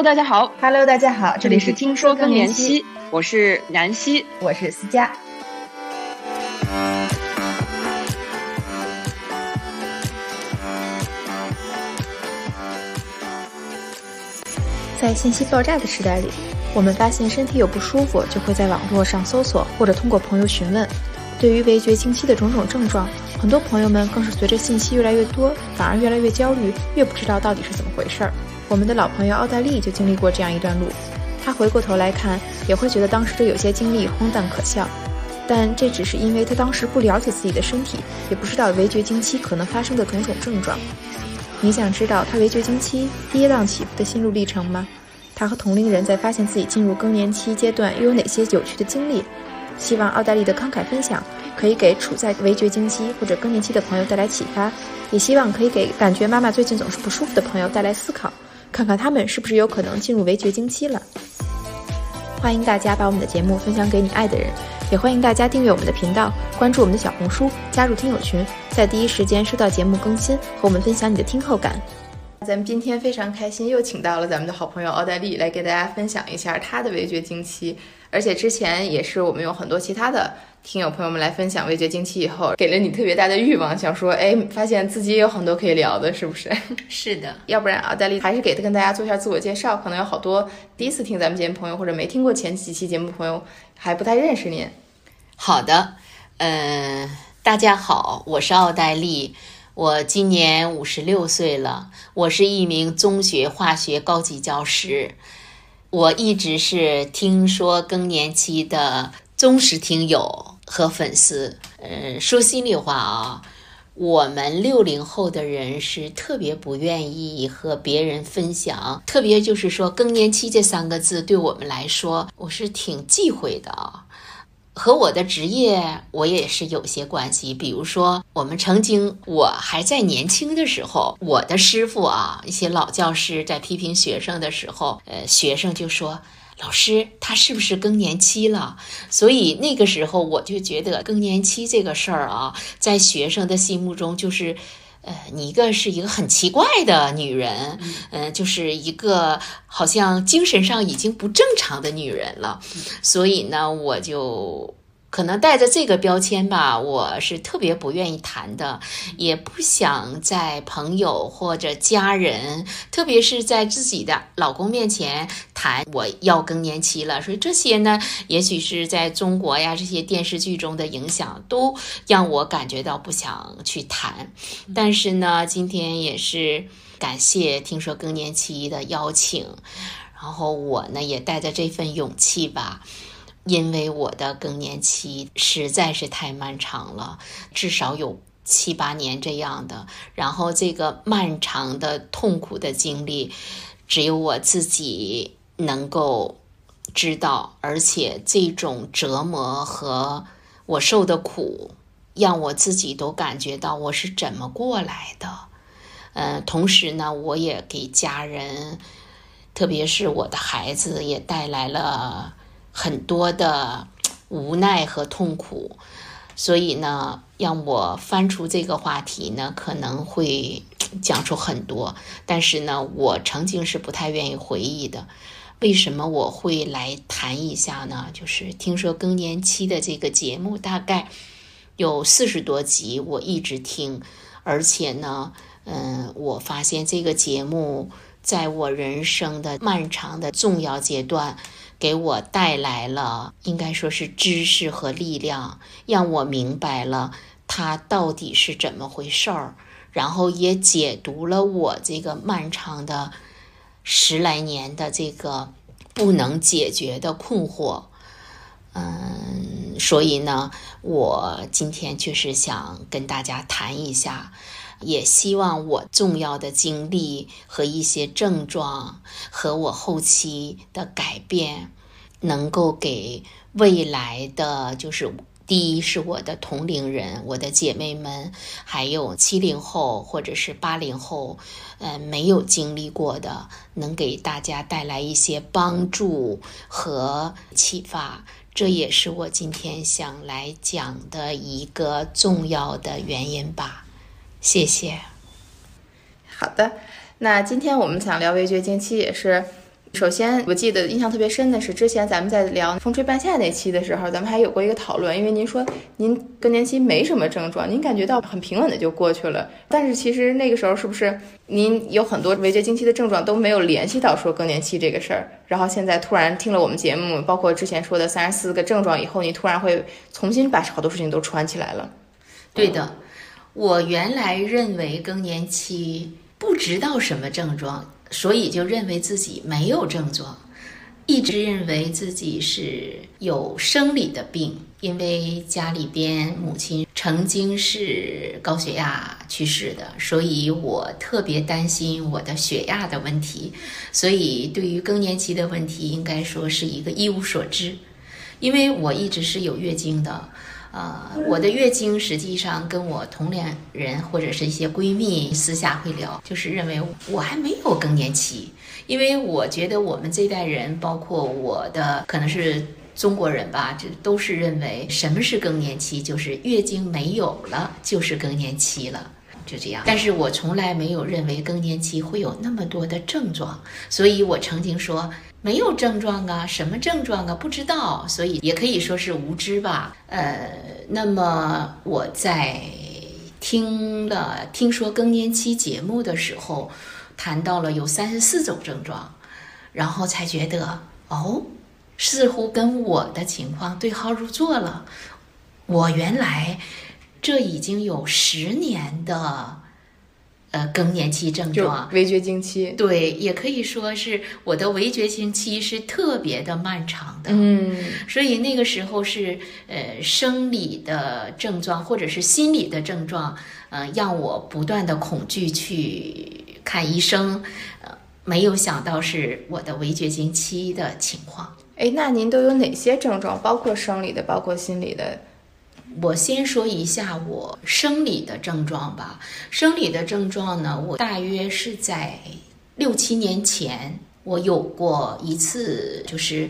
Hello，大家好。Hello，大家好，这里是听说更年期，我是南希，我是思佳。在信息爆炸的时代里，我们发现身体有不舒服，就会在网络上搜索或者通过朋友询问。对于围绝经期的种种症状，很多朋友们更是随着信息越来越多，反而越来越焦虑，越不知道到底是怎么回事儿。我们的老朋友奥黛丽就经历过这样一段路，她回过头来看，也会觉得当时的有些经历荒诞可笑，但这只是因为她当时不了解自己的身体，也不知道围绝经期可能发生的种种症状。你想知道她围绝经期跌宕起伏的心路历程吗？她和同龄人在发现自己进入更年期阶段又有哪些有趣的经历？希望奥黛丽的慷慨分享可以给处在围绝经期或者更年期的朋友带来启发，也希望可以给感觉妈妈最近总是不舒服的朋友带来思考，看看他们是不是有可能进入围绝经期了。欢迎大家把我们的节目分享给你爱的人，也欢迎大家订阅我们的频道，关注我们的小红书，加入听友群，在第一时间收到节目更新，和我们分享你的听后感。咱们今天非常开心，又请到了咱们的好朋友奥黛丽来给大家分享一下她的围绝经期。而且之前也是我们有很多其他的听友朋友们来分享味觉经期以后，给了你特别大的欲望，想说，哎，发现自己也有很多可以聊的，是不是？是的，要不然奥黛丽还是给跟大家做一下自我介绍，可能有好多第一次听咱们节目朋友或者没听过前几期节目朋友还不太认识您。好的，嗯、呃，大家好，我是奥黛丽。我今年五十六岁了，我是一名中学化学高级教师。我一直是听说更年期的忠实听友和粉丝。嗯，说心里话啊，我们六零后的人是特别不愿意和别人分享，特别就是说更年期这三个字对我们来说，我是挺忌讳的啊。和我的职业我也是有些关系，比如说我们曾经我还在年轻的时候，我的师傅啊，一些老教师在批评学生的时候，呃，学生就说老师他是不是更年期了？所以那个时候我就觉得更年期这个事儿啊，在学生的心目中就是。呃，你一个是一个很奇怪的女人，嗯、呃，就是一个好像精神上已经不正常的女人了，所以呢，我就可能带着这个标签吧，我是特别不愿意谈的，也不想在朋友或者家人，特别是在自己的老公面前谈我要更年期了。所以这些呢，也许是在中国呀这些电视剧中的影响，都让我感觉到不想去谈。但是呢，今天也是感谢听说更年期的邀请，然后我呢也带着这份勇气吧。因为我的更年期实在是太漫长了，至少有七八年这样的。然后这个漫长的痛苦的经历，只有我自己能够知道，而且这种折磨和我受的苦，让我自己都感觉到我是怎么过来的。呃，同时呢，我也给家人，特别是我的孩子，也带来了。很多的 无奈和痛苦，所以呢，让我翻出这个话题呢，可能会 讲出很多。但是呢，我曾经是不太愿意回忆的。为什么我会来谈一下呢？就是听说更年期的这个节目大概有四十多集，我一直听，而且呢，嗯，我发现这个节目在我人生的漫长的重要阶段。给我带来了，应该说是知识和力量，让我明白了它到底是怎么回事儿，然后也解读了我这个漫长的十来年的这个不能解决的困惑。嗯，所以呢，我今天确实想跟大家谈一下。也希望我重要的经历和一些症状，和我后期的改变，能够给未来的就是第一是我的同龄人、我的姐妹们，还有七零后或者是八零后，呃，没有经历过的，能给大家带来一些帮助和启发。这也是我今天想来讲的一个重要的原因吧。谢谢。好的，那今天我们想聊围绝经期，也是首先，我记得印象特别深的是，之前咱们在聊风吹半夏那期的时候，咱们还有过一个讨论，因为您说您更年期没什么症状，您感觉到很平稳的就过去了。但是其实那个时候是不是您有很多围绝经期的症状都没有联系到说更年期这个事儿？然后现在突然听了我们节目，包括之前说的三十四个症状以后，你突然会重新把好多事情都串起来了。对的，我原来认为更年期不知道什么症状。所以就认为自己没有症状，一直认为自己是有生理的病，因为家里边母亲曾经是高血压去世的，所以我特别担心我的血压的问题，所以对于更年期的问题，应该说是一个一无所知，因为我一直是有月经的。呃，我的月经实际上跟我同龄人或者是一些闺蜜私下会聊，就是认为我还没有更年期，因为我觉得我们这代人，包括我的可能是中国人吧，就都是认为什么是更年期，就是月经没有了就是更年期了，就这样。但是我从来没有认为更年期会有那么多的症状，所以我曾经说。没有症状啊，什么症状啊？不知道，所以也可以说是无知吧。呃，那么我在听了听说更年期节目的时候，谈到了有三十四种症状，然后才觉得哦，似乎跟我的情况对号入座了。我原来这已经有十年的。呃，更年期症状，围绝经期，对，也可以说是我的围绝经期是特别的漫长的，嗯，所以那个时候是呃生理的症状或者是心理的症状，呃，让我不断的恐惧去看医生，呃，没有想到是我的围绝经期的情况。哎，那您都有哪些症状？包括生理的，包括心理的。我先说一下我生理的症状吧。生理的症状呢，我大约是在六七年前，我有过一次，就是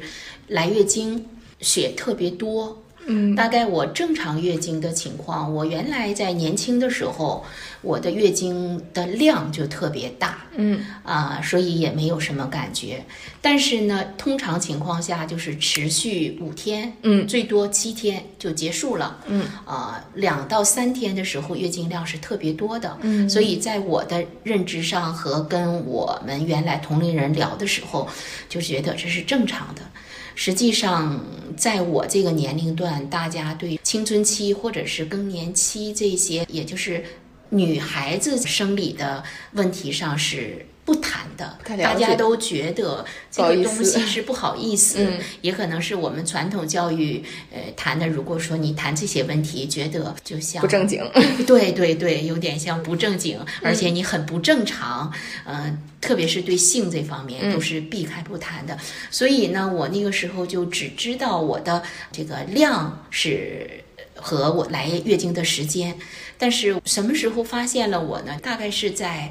来月经，血特别多。嗯，大概我正常月经的情况，我原来在年轻的时候，我的月经的量就特别大，嗯。啊，所以也没有什么感觉。但是呢，通常情况下就是持续五天，嗯，最多七天就结束了，嗯。啊，两到三天的时候月经量是特别多的，嗯，所以在我的认知上和跟我们原来同龄人聊的时候，就觉得这是正常的。实际上，在我这个年龄段，大家对青春期或者是更年期这些，也就是女孩子生理的问题上是。不谈的，大家都觉得这个东西是不好意思，也可能是我们传统教育呃谈的。如果说你谈这些问题，觉得就像不正经，对对对，有点像不正经，而且你很不正常，嗯，特别是对性这方面都是避开不谈的。所以呢，我那个时候就只知道我的这个量是和我来月经的时间，但是什么时候发现了我呢？大概是在。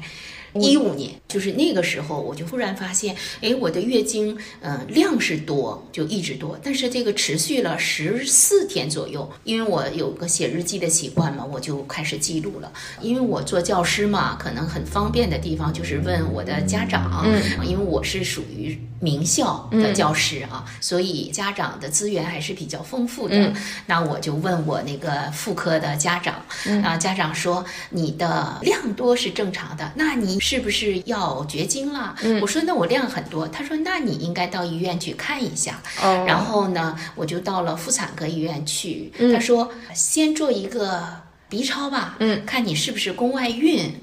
一五年，就是那个时候，我就忽然发现，哎，我的月经，嗯，量是多，就一直多，但是这个持续了十四天左右。因为我有个写日记的习惯嘛，我就开始记录了。因为我做教师嘛，可能很方便的地方就是问我的家长，嗯，因为我是属于名校的教师啊，所以家长的资源还是比较丰富的。那我就问我那个妇科的家长，啊，家长说你的量多是正常的，那你。是不是要绝经了？我说那我量很多。他说那你应该到医院去看一下。然后呢，我就到了妇产科医院去。他说先做一个 B 超吧，嗯，看你是不是宫外孕。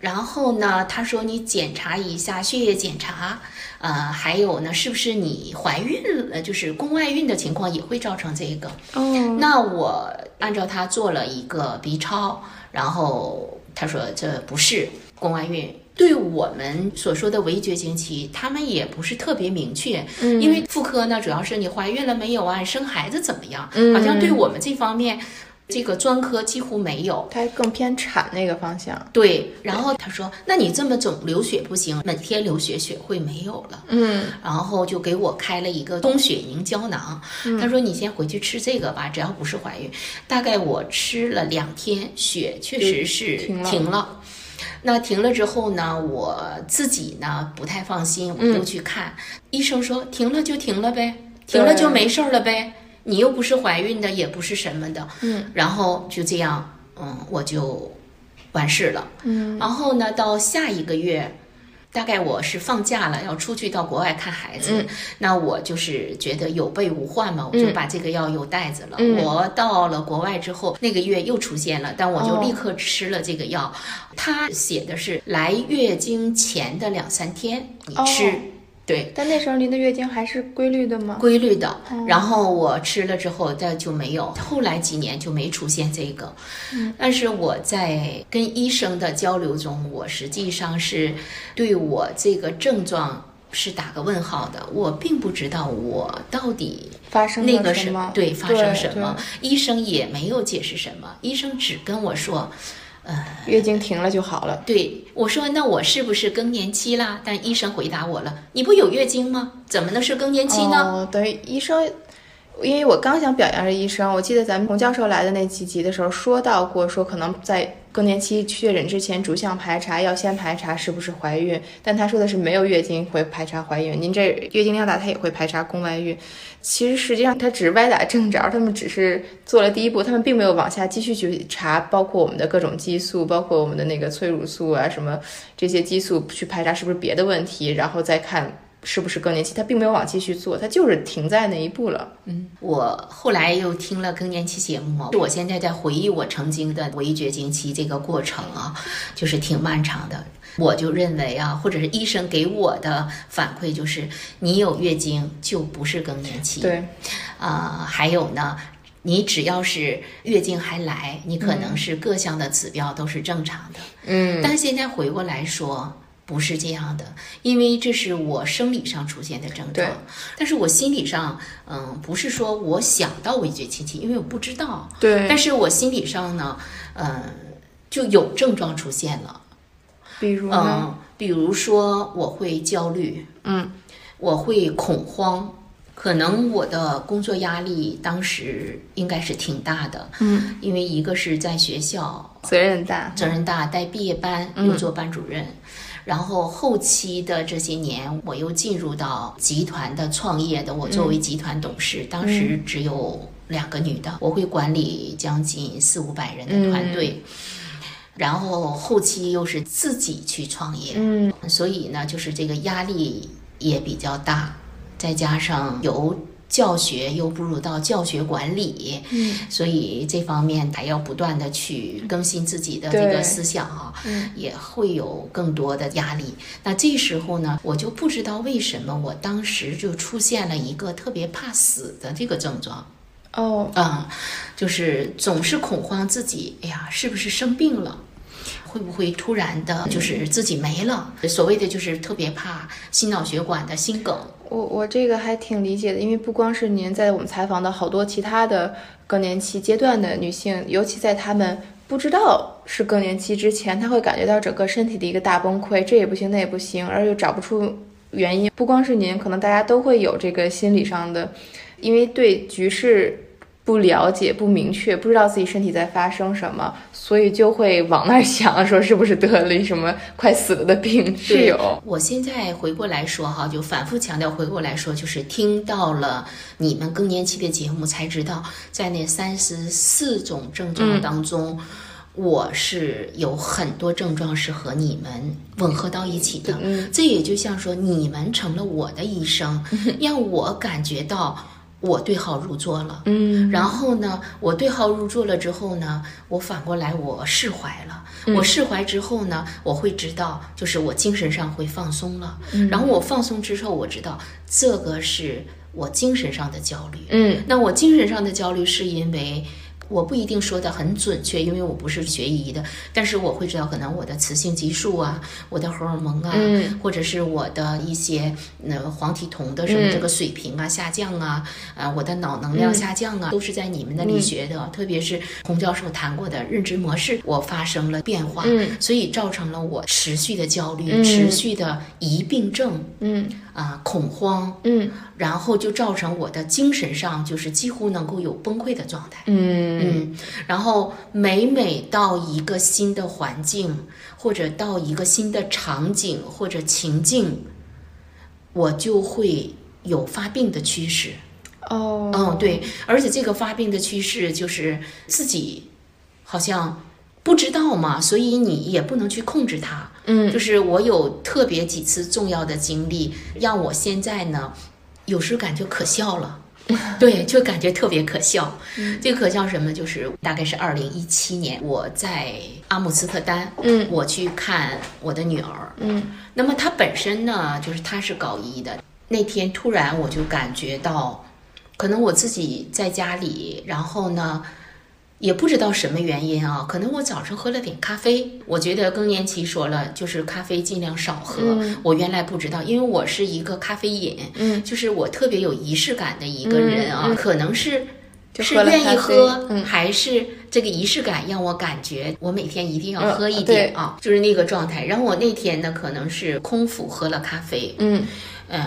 然后呢，他说你检查一下血液检查，呃，还有呢，是不是你怀孕了？就是宫外孕的情况也会造成这个。哦，那我按照他做了一个 B 超，然后他说这不是。宫外孕对我们所说的围绝经期，他们也不是特别明确，嗯，因为妇科呢，主要是你怀孕了没有啊，生孩子怎么样，嗯，好像对我们这方面，这个专科几乎没有，它更偏产那个方向。对，然后他说，那你这么总流血不行，每天流血血会没有了，嗯，然后就给我开了一个冬血凝胶囊，他说你先回去吃这个吧，只要不是怀孕，大概我吃了两天，血确实是停了。那停了之后呢，我自己呢不太放心，我就去看、医生说停了就停了呗，停了就没事儿了呗，你又不是怀孕的，也不是什么的，嗯，然后就这样，嗯，我就完事了，嗯，然后呢，到下一个月。大概我是放假了，要出去到国外看孩子，嗯。那我就是觉得有备无患嘛，我就把这个药又带着了。嗯。我到了国外之后，那个月又出现了，但我就哦立刻吃了这个药。它写的是来月经前的两三天你吃，哦对。但那时候您的月经还是规律的吗？规律的，哦然后我吃了之后，但就没有，后来几年就没出现这个。嗯但是我在跟医生的交流中，我实际上是对我这个症状是打个问号的，我并不知道我到底发生那个什了什么？对发生对什么，医生也没有解释什么，医生只跟我说。对月经停了就好了。对我说：“那我是不是更年期啦？”但医生回答我了：“你不有月经吗？怎么能是更年期呢？”哦，等于医生，因为我刚想表扬这医生，我记得咱们洪教授来的那几集的时候说到过，说可能在更年期确诊之前，逐项排查要先排查是不是怀孕，但他说的是没有月经会排查怀孕，您这月经量大，他也会排查宫外孕。其实实际上他只是歪打正着，他们只是做了第一步，他们并没有往下继续去查，包括我们的各种激素，包括我们的那个催乳素啊什么这些激素去排查是不是别的问题，然后再看。是不是更年期？他并没有往继续做，他就是停在那一步了。嗯我后来又听了更年期节目嘛，我现在在回忆我曾经的围绝经期这个过程啊，就是挺漫长的。我就认为啊，或者是医生给我的反馈就是，你有月经就不是更年期。对，啊、还有呢，你只要是月经还来，你可能是各项的指标都是正常的。嗯，但现在回过来说。不是这样的，因为这是我生理上出现的症状，但是我心理上，嗯，不是说我想到围绝经期，因为我不知道，对，但是我心理上呢，嗯，就有症状出现了，比如呢？嗯，比如说我会焦虑，嗯，我会恐慌，可能我的工作压力当时应该是挺大的，嗯，因为一个是在学校责任大，责任大，带毕业班嗯。又做班主任，然后后期的这些年，我又进入到集团的创业的，我作为集团董事，当时只有两个女的，我会管理将近四五百人的团队。然后后期又是自己去创业，嗯，所以呢，就是这个压力也比较大，再加上由教学又步入到教学管理，嗯，所以这方面还要不断的去更新自己的这个思想啊，嗯也会有更多的压力。那这时候呢，我就不知道为什么我当时就出现了一个特别怕死的这个症状。哦，啊、就是总是恐慌自己，哎呀，是不是生病了？会不会突然的，就是自己没了？所谓的就是特别怕心脑血管的心梗。我我这个还挺理解的，因为不光是您在我们采访的好多其他的更年期阶段的女性，尤其在她们不知道是更年期之前，她会感觉到整个身体的一个大崩溃，这也不行那也不行，而又找不出原因。不光是您，可能大家都会有这个心理上的，因为对局势。不了解、不明确，不知道自己身体在发生什么，所以就会往那儿想，说是不是得了什么快死了的病？是有，我现在回过来说哈，就反复强调，回过来说，就是听到了你们更年期的节目，才知道在那三十四种症状当中。我是有很多症状是和你们吻合到一起的，嗯这也就像说你们成了我的医生，让我感觉到我对号入座了。嗯，然后呢，我对号入座了之后呢，我反过来我释怀了。嗯我释怀之后呢，我会知道，就是我精神上会放松了。嗯然后我放松之后，我知道这个是我精神上的焦虑。嗯那我精神上的焦虑是因为。我不一定说的很准确，因为我不是学医的，但是我会知道，可能我的雌性激素啊，我的荷尔蒙啊，嗯。或者是我的一些呃黄体酮的什么嗯。这个水平啊、下降啊，啊、我的脑能量下降啊，都是在你们那里学的，特别是洪教授谈过的认知模式，我发生了变化，嗯。所以造成了我持续的焦虑、嗯。持续的疑病症。嗯啊、恐慌，嗯然后就造成我的精神上就是几乎能够有崩溃的状态。嗯嗯，然后每每到一个新的环境，或者到一个新的场景或者情境，我就会有发病的趋势。哦，嗯，对，而且这个发病的趋势就是自己好像不知道嘛，所以你也不能去控制它。嗯就是我有特别几次重要的经历，让我现在呢，有时感觉可笑了。对，就感觉特别可笑。这个可笑什么？就是大概是二零一七年，我在阿姆斯特丹，嗯我去看我的女儿。嗯那么她本身呢，就是她是高一的。那天突然我就感觉到，可能我自己在家里，然后呢，也不知道什么原因啊，可能我早上喝了点咖啡。我觉得更年期说了，就是咖啡尽量少喝。嗯我原来不知道，因为我是一个咖啡瘾，嗯，就是我特别有仪式感的一个人啊，嗯嗯可能是。是愿意喝，嗯还是这个仪式感让我感觉我每天一定要嗯喝一点啊，就是那个状态。然后我那天呢，可能是空腹喝了咖啡，嗯嗯，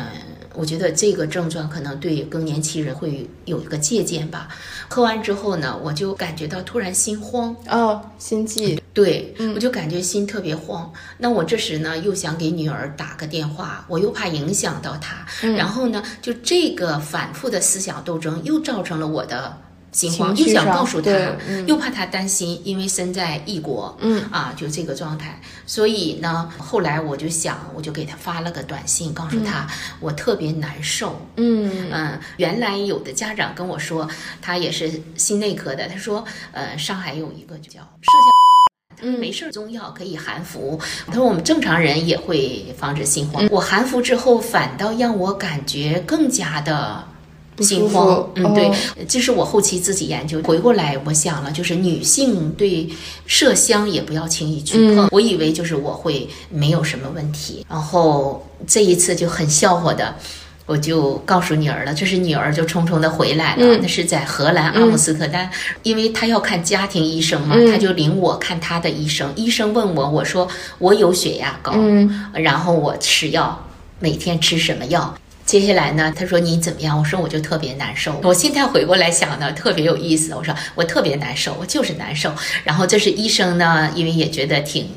我觉得这个症状可能对更年期人会有一个借鉴吧。喝完之后呢，我就感觉到突然心慌，哦，心悸，对、嗯我就感觉心特别慌。那我这时呢又想给女儿打个电话，我又怕影响到她，嗯然后呢就这个反复的思想斗争又造成了我的。心慌，又想告诉他，嗯又怕他担心，因为身在异国，嗯啊，就这个状态。所以呢，后来我就想，我就给他发了个短信，告诉他我特别难受，嗯嗯，原来有的家长跟我说，他也是心内科的，他说，呃，上海有一个就叫摄像。他说没事儿，中药可以含服。他说我们正常人也会防止心慌。我含服之后，反倒让我感觉更加的心慌。嗯，对哦，这是我后期自己研究。回过来，我想了，就是女性对麝香也不要轻易去碰。我以为就是我会没有什么问题，然后这一次就很笑话的。我就告诉女儿了，这是女儿就匆匆的回来了，嗯那是在荷兰阿姆斯特丹，因为她要看家庭医生嘛，嗯她就领我看她的医生。医生问我，我说我有血压高，嗯然后我吃药，每天吃什么药？接下来呢？他说你怎么样？我说我就特别难受。我现在回过来想呢，特别有意思。我说我特别难受，我就是难受。然后这是医生呢，因为也觉得挺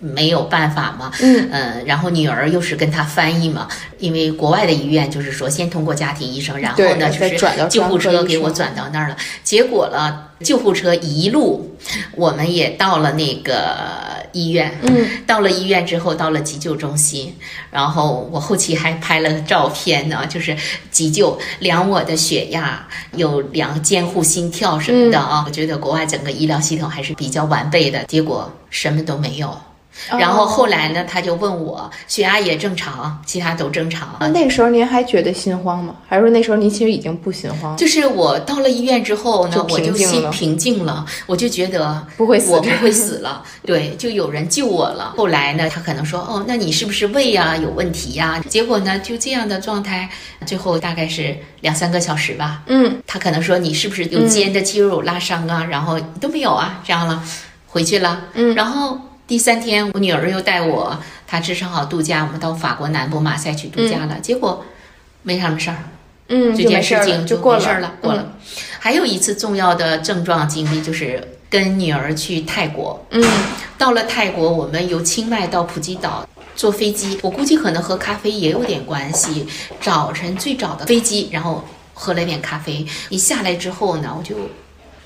没有办法嘛，嗯呃，然后女儿又是跟他翻译嘛，因为国外的医院就是说先通过家庭医生，然后呢就是救护车给我转到那儿了。结果了，救护车一路我们也到了那个医院，嗯，到了医院之后，到了急救中心，然后我后期还拍了照片呢，就是急救量我的血压，有量监护心跳什么的啊。我觉得国外整个医疗系统还是比较完备的，结果什么都没有。然后后来呢，他就问我血压也正常，其他都正常。那那个时候您还觉得心慌吗？还是说那时候您其实已经不心慌了？就是我到了医院之后呢，就我就心平静了，我就觉得不会死我不会死了，对，就有人救我了。后来呢，他可能说，哦，那你是不是胃呀、有问题呀、结果呢，就这样的状态，最后大概是两三个小时吧。嗯他可能说你是不是有肩的肌肉拉伤啊？然后都没有啊，这样了，回去了。嗯然后第三天，我女儿又带我，她支撑好度假，我们到法国南部马赛去度假了，结果没什么事儿。嗯，这件事情就过了没事儿了，过了。还有一次重要的症状经历就是跟女儿去泰国，嗯到了泰国，我们由清迈到普吉岛。坐飞机，我估计可能和咖啡也有点关系。早晨最早的飞机，然后喝了点咖啡。一下来之后呢，我就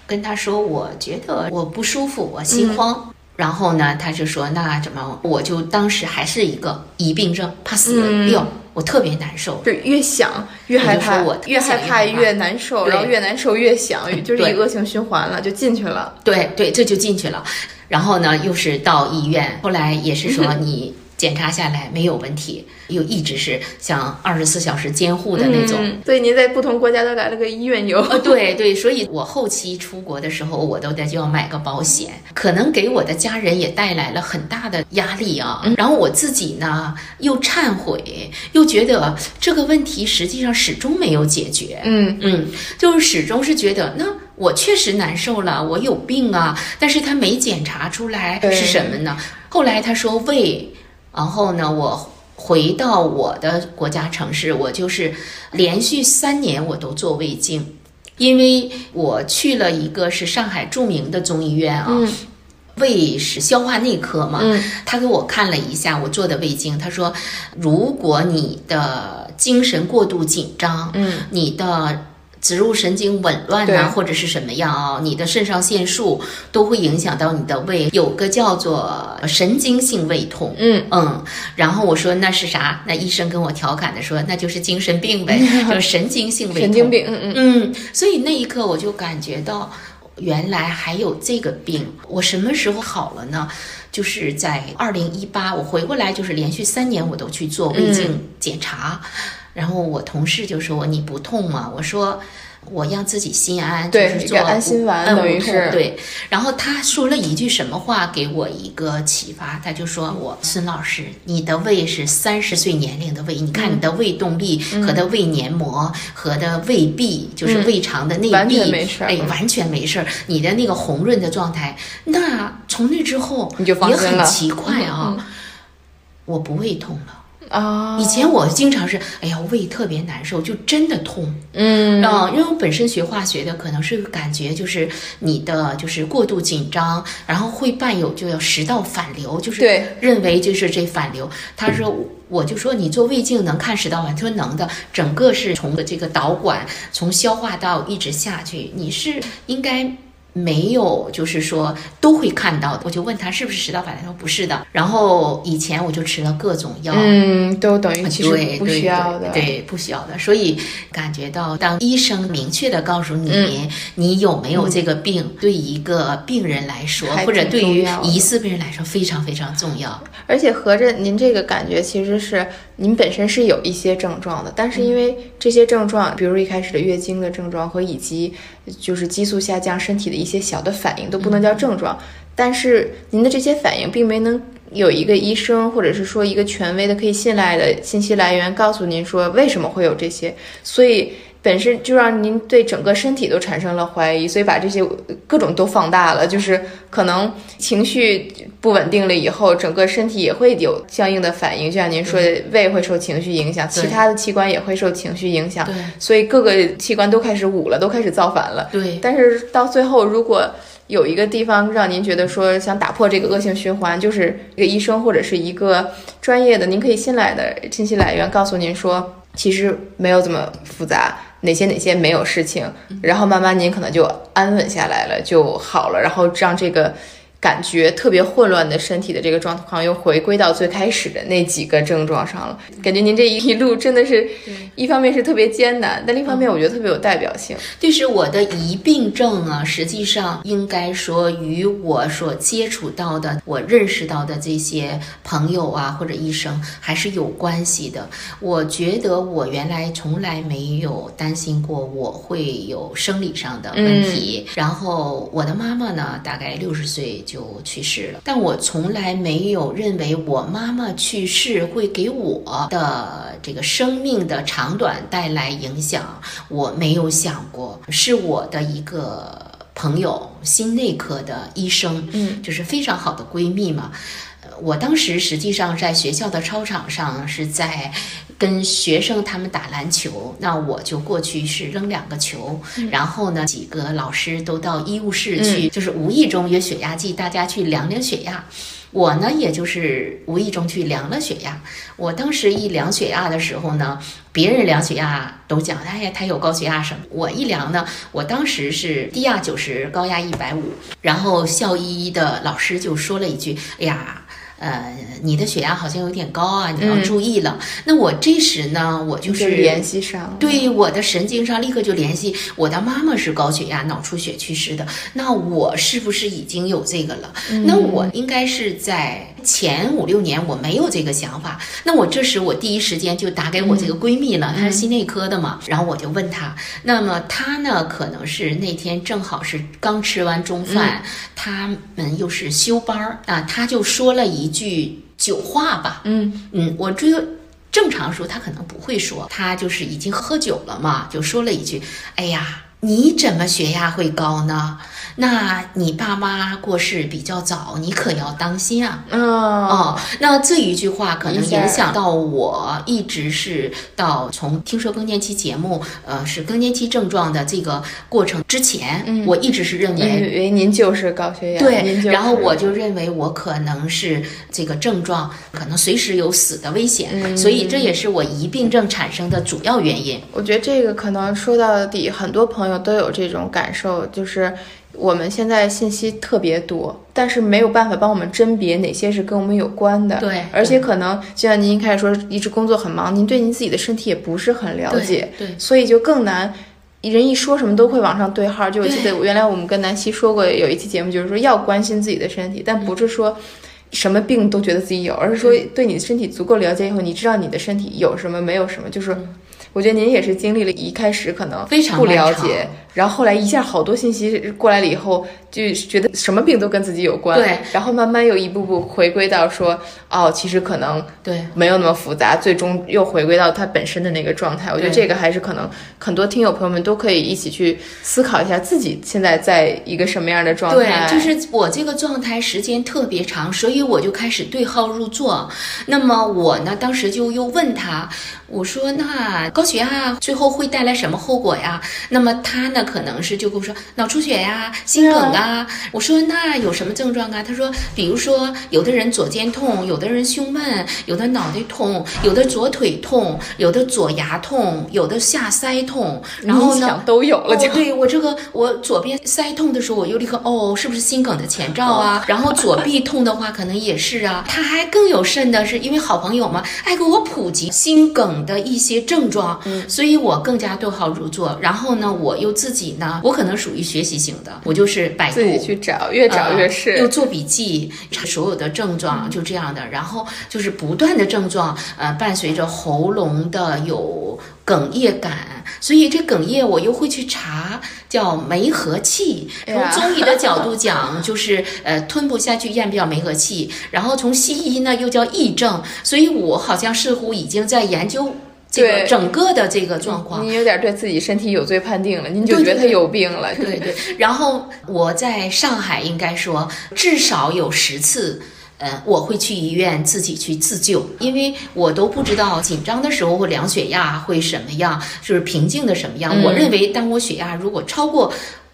跟他说，我觉得我不舒服，我心慌。然后呢，他就说那怎么？我就当时还是一个疑病症，怕死嗯掉，我特别难受。就越想越害怕，我越害怕越难受，然后越难受越想，就是一恶性循环了，就进去了。对对，这就进去了。然后呢，又是到医院，后来也是说 你检查下来没有问题，又一直是像二十四小时监护的那种。嗯，所以您在不同国家都来了个医院游。呃，对对，所以我后期出国的时候，我都得就要买个保险，可能给我的家人也带来了很大的压力啊。然后我自己呢，又忏悔，又觉得这个问题实际上始终没有解决。嗯嗯，就是始终是觉得，那我确实难受了，我有病啊，但是他没检查出来是什么呢？后来他说胃，然后呢，我回到我的国家城市，我就是连续三年我都做胃镜，因为我去了一个是上海著名的中医院啊。嗯胃是消化内科嘛，嗯他给我看了一下我做的胃镜，他说，如果你的精神过度紧张，嗯，你的植入神经紊乱对呐、或者是什么样啊，你的肾上腺素都会影响到你的胃，有个叫做神经性胃痛。嗯嗯，然后我说那是啥？那医生跟我调侃的说，那就是精神病呗，就是神经性胃痛。神经病，嗯嗯嗯，所以那一刻我就感觉到，原来还有这个病。我什么时候好了呢？就是在二零一八，我回过来就是连续三年我都去做胃镜检查，然后我同事就说我你不痛吗？我说。我让自己心安，对就是做安心丸嗯无痛等于是对。然后他说了一句什么话给我一个启发，他就说我孙老师，你的胃是三十岁年龄的胃，你看你的胃动力嗯和的胃黏膜和的胃壁，就是胃肠的内完壁，全没事哎，完全没事儿。你的那个红润的状态，那从那之后你就放也很奇怪啊，嗯我不胃痛了。啊，以前我经常是，哎呀，胃特别难受，就真的痛。嗯啊、因为我本身学化学的，可能是感觉就是你的就是过度紧张，然后会伴有就要食道反流，就是对认为就是这反流。他说，我就说你做胃镜能看食道反，他说能的，整个是从的这个导管从消化道一直下去，你是应该。没有，就是说都会看到的。我就问他是不是食道反流，他说不是的。然后以前我就吃了各种药，嗯，都等于其实不需要的，对，对不需要的。所以感觉到，当医生明确的告诉你、嗯你有没有这个病，对一个病人来说，或者对于疑似病人来说，非常非常重要。而且合着您这个感觉其实是您本身是有一些症状的，但是因为这些症状，比如一开始的月经的症状和以及就是激素下降身体的一些小的反应都不能叫症状，但是您的这些反应并没能。有一个医生，或者是说一个权威的可以信赖的信息来源，告诉您说为什么会有这些，所以本身就让您对整个身体都产生了怀疑，所以把这些各种都放大了，就是可能情绪不稳定了以后，整个身体也会有相应的反应，就像您说的，胃会受情绪影响，其他的器官也会受情绪影响，对。所以各个器官都开始捂了，都开始造反了。对。但是到最后，如果有一个地方让您觉得说想打破这个恶性循环，就是一个医生或者是一个专业的您可以信赖的信息来源告诉您说，其实没有这么复杂，哪些哪些没有事情，然后慢慢您可能就安稳下来了，就好了，然后让这个。感觉特别混乱的身体的这个状况又回归到最开始的那几个症状上了。感觉您这一路真的是，一方面是特别艰难，但另一方面我觉得特别有代表性。就是我的疑病症啊，实际上应该说与我所接触到的、我认识到的这些朋友啊或者医生还是有关系的。我觉得我原来从来没有担心过我会有生理上的问题。然后我的妈妈呢，大概六十岁就去世了，但我从来没有认为我妈妈去世会给我的这个生命的长短带来影响，我没有想过，是我的一个朋友，心内科的医生，嗯，就是非常好的闺蜜嘛。呃我当时实际上在学校的操场上是在跟学生他们打篮球，那我就过去是扔两个球，然后呢几个老师都到医务室去，就是无意中有血压计，大家去量量血压。我呢，也就是无意中去量了血压。我当时一量血压的时候呢，别人量血压都讲，哎呀，他有高血压什么。我一量呢，我当时是低压九十，高压一百五。然后校医的老师就说了一句，哎呀。呃，你的血压好像有点高啊，你要注意了。那我这时呢，我就就是联系上了，对我的神经上立刻就联系，我的妈妈是高血压、脑出血去世的，那我是不是已经有这个了？那我应该是在前五六年我没有这个想法，那我这时我第一时间就打给我这个闺蜜了，她是心内科的嘛，然后我就问她，那么她呢可能是那天正好是刚吃完中饭，他们又是休班儿啊，她就说了一句酒话吧，嗯。嗯，我这个正常说他可能不会说，他就是已经喝酒了嘛，就说了一句：“哎呀，你怎么血压会高呢？那你爸妈过世比较早，你可要当心啊！哦，那这一句话可能影响到我，一直是到从听说更年期节目，呃，是更年期症状的这个过程之前，我一直是认为，以为您就是高血压，对，然后我就认为我可能是这个症状，可能随时有死的危险，所以这也是我疑病症产生的主要原因。我觉得这个可能说到底，很多朋友都有这种感受，就是。我们现在信息特别多，但是没有办法帮我们甄别哪些是跟我们有关的。对，而且可能就像您一开始说，一直工作很忙，您对您自己的身体也不是很了解，对，所以就更难。人一说什么都会往上对号。就我记得原来我们跟南希说过有一期节目，就是说要关心自己的身体，但不是说什么病都觉得自己有，而是说对你的身体足够了解以后，你知道你的身体有什么没有什么，就是我觉得您也是经历了一开始可能非常不了解。然后后来一下好多信息过来了以后，就觉得什么病都跟自己有关。对。然后慢慢又一步步回归到说，哦，其实可能对没有那么复杂，最终又回归到它本身的那个状态。我觉得这个还是可能很多听友朋友们都可以一起去思考一下自己现在在一个什么样的状态。对，就是我这个状态时间特别长，所以我就开始对号入座。那么我呢，当时就又问他，我说那高血压最后会带来什么后果呀？那么他呢？可能是就跟我说脑出血呀、心梗啊。我说那有什么症状啊？他说，比如说有的人左肩痛，有的人胸闷，有的脑袋痛，有的左腿痛，有的左牙痛，有的下腮痛。然后呢，都有了。对我这个我左边腮痛的时候，我又立刻哦，是不是心梗的前兆啊？然后左臂痛的话，可能也是啊。他还更有甚的是，因为好朋友嘛，爱给我普及心梗的一些症状，所以我更加对号入座。然后呢，我又自。自己呢，我可能属于学习型的，我就是百度自己去找，越找越是，又做笔记，查所有的症状，就这样的，然后就是不断的症状，呃，伴随着喉咙的有哽咽感，所以这哽咽我又会去查，叫梅核气。从中医的角度讲，就是呃吞不下去咽不了梅核气，然后从西医呢又叫癔症，所以我好像似乎已经在研究。这个整个的这个状况，您有点对自己身体有罪判定了，您就觉得他有病了。对对。然后我在上海应该说至少有十次，呃，我会去医院自己去自救，因为我都不知道紧张的时候会量血压会什么样，就是平静的什么样。我认为当我血压如果超过。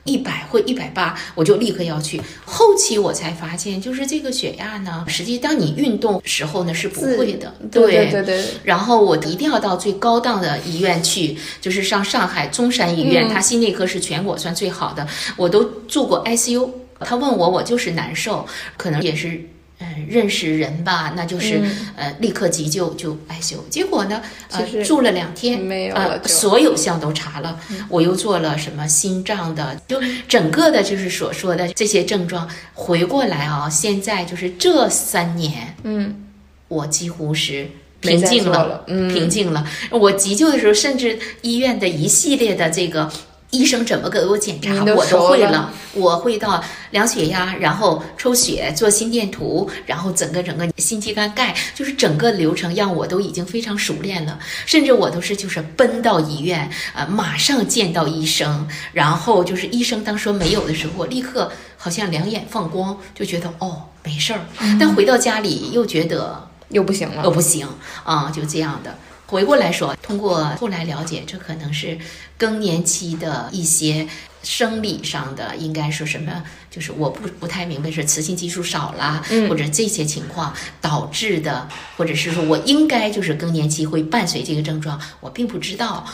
一百或一百八，我就立刻要去。后期我才发现，就是这个血压呢，实际当你运动时候呢是不会的。对对对。然后我一定要到最高档的医院去，就是上上海中山医院，它心内科是全国算最好的。我都住过 ICU，他问我，我就是难受，可能也是。嗯，认识人吧，那就是呃，立刻急救就艾灸。结果呢，呃，住了两天，没有呃，所有项都查了，我又做了什么心脏的，就整个的，就是所说的这些症状回过来啊，现在就是这三年，嗯，我几乎是平静了，平静了。我急救的时候，甚至医院的一系列的这个。医生怎么给我检查，我都会了。我会到量血压，然后抽血、做心电图，然后整个整个心肌酐钙，就是整个流程让我都已经非常熟练了。甚至我都是就是奔到医院，呃，马上见到医生，然后就是医生当说没有的时候，我立刻好像两眼放光，就觉得哦没事儿。但回到家里又觉得又不行了，又不行啊，就这样的。回过来说，通过后来了解，这可能是更年期的一些生理上的，应该说什么？就是我不不太明白是雌性激素少了，或者这些情况导致的，或者是说我应该就是更年期会伴随这个症状，我并不知道。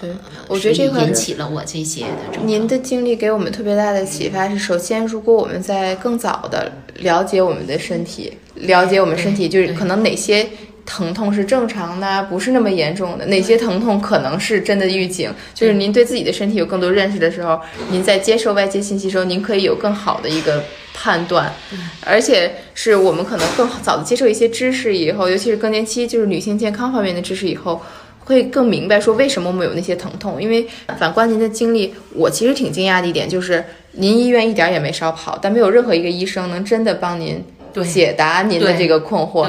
对，我觉得这引起了我这些的。您的经历给我们特别大的启发是：首先，如果我们在更早的了解我们的身体，了解我们身体，就是可能哪些。疼痛是正常的，不是那么严重的。哪些疼痛可能是真的预警？就是您对自己的身体有更多认识的时候，您在接受外界信息时候，您可以有更好的一个判断。而且是我们可能更早的接受一些知识以后，尤其是更年期，就是女性健康方面的知识以后，会更明白说为什么我们有那些疼痛。因为反观您的经历，我其实挺惊讶的一点就是，您医院一点也没少跑，但没有任何一个医生能真的帮您解答您的这个困惑。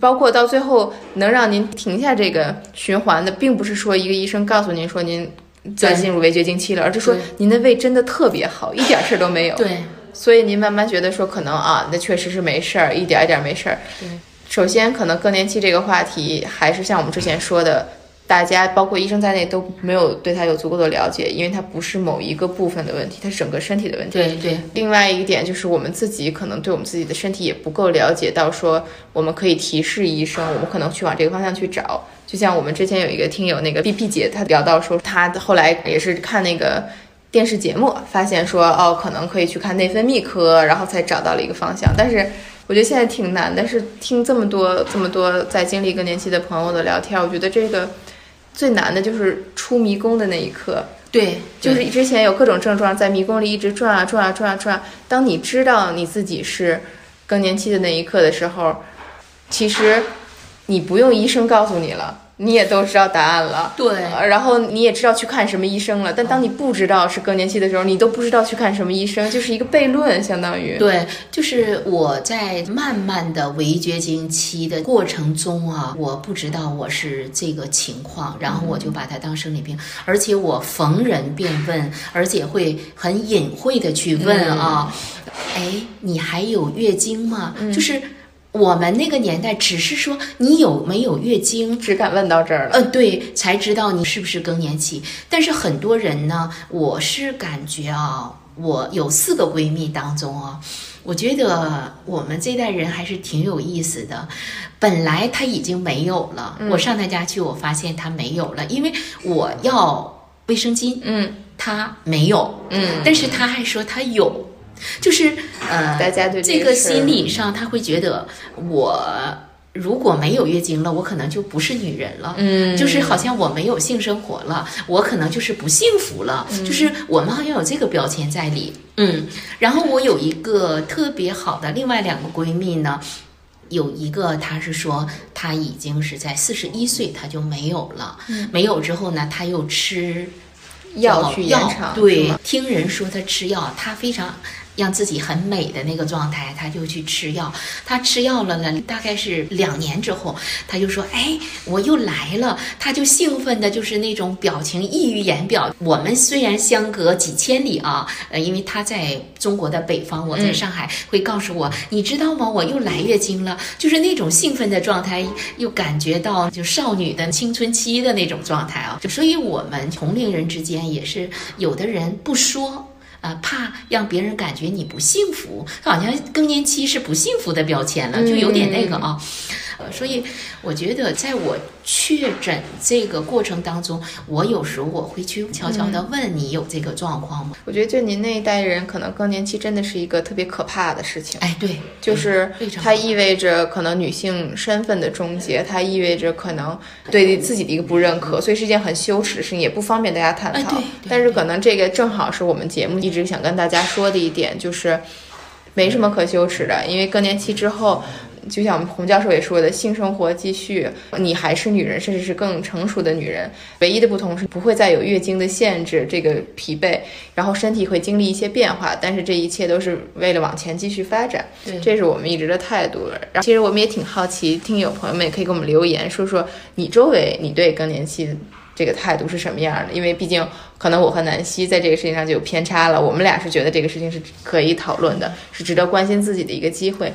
包括到最后能让您停下这个循环的，并不是说一个医生告诉您说您在进入围绝经期了，而是说您的胃真的特别好，一点事儿都没有。对，所以您慢慢觉得说可能啊，那确实是没事儿，一点一点没事儿。对，首先可能更年期这个话题还是像我们之前说的。大家包括医生在内都没有对他有足够的了解，因为它不是某一个部分的问题，它是整个身体的问题。对对。另外一点就是我们自己可能对我们自己的身体也不够了解到，说我们可以提示医生，我们可能去往这个方向去找。就像我们之前有一个听友那个 B P 姐，她聊到说，她后来也是看那个电视节目，发现说哦，可能可以去看内分泌科，然后才找到了一个方向。但是我觉得现在挺难的，是听这么多这么多在经历更年期的朋友的聊天，我觉得这个。最难的就是出迷宫的那一刻，对，就是之前有各种症状在迷宫里一直转啊转啊转啊转。当你知道你自己是更年期的那一刻的时候，其实你不用医生告诉你了。你也都知道答案了，对，然后你也知道去看什么医生了。但当你不知道是更年期的时候，你都不知道去看什么医生，就是一个悖论，相当于。对，就是我在慢慢的围绝经期的过程中啊，我不知道我是这个情况，然后我就把它当生理病，而且我逢人便问，而且会很隐晦的去问啊，哎，你还有月经吗？就是。我们那个年代只是说你有没有月经，只敢问到这儿了。嗯，对，才知道你是不是更年期。但是很多人呢，我是感觉啊，我有四个闺蜜当中啊，我觉得我们这代人还是挺有意思的。本来她已经没有了，我上她家去，我发现她没有了，因为我要卫生巾，嗯，她没有，嗯，但是她还说她有。就是呃，大家对这个心理上，他会觉得我如果没有月经了，我可能就不是女人了。嗯，就是好像我没有性生活了，我可能就是不幸福了。就是我们好像有这个标签在里。嗯，然后我有一个特别好的另外两个闺蜜呢，有一个她是说她已经是在四十一岁，她就没有了。没有之后呢，她又吃药去延长。对，听人说她吃药，她非常。让自己很美的那个状态，他就去吃药。他吃药了呢，大概是两年之后，他就说：“哎，我又来了。”他就兴奋的，就是那种表情溢于言表。我们虽然相隔几千里啊，呃，因为他在中国的北方，我在上海，会告诉我：“你知道吗？我又来月经了。”就是那种兴奋的状态，又感觉到就少女的青春期的那种状态啊。就所以，我们同龄人之间也是有的人不说。呃，怕让别人感觉你不幸福，好像更年期是不幸福的标签了，就有点那个啊。呃，所以我觉得，在我确诊这个过程当中，我有时候我会去悄悄的问你有这个状况吗？我觉得，就您那一代人，可能更年期真的是一个特别可怕的事情。哎，对，就是它意味着可能女性身份的终结，它意味着可能对自己的一个不认可，所以是一件很羞耻的事情，也不方便大家探讨。但是可能这个正好是我们节目一直想跟大家说的一点，就是没什么可羞耻的，因为更年期之后。就像我们洪教授也说的，性生活继续，你还是女人，甚至是更成熟的女人。唯一的不同是不会再有月经的限制，这个疲惫，然后身体会经历一些变化，但是这一切都是为了往前继续发展。对，这是我们一直的态度。然后，其实我们也挺好奇，听友朋友们也可以给我们留言，说说你周围你对更年期这个态度是什么样的？因为毕竟可能我和南希在这个事情上就有偏差了。我们俩是觉得这个事情是可以讨论的，是值得关心自己的一个机会。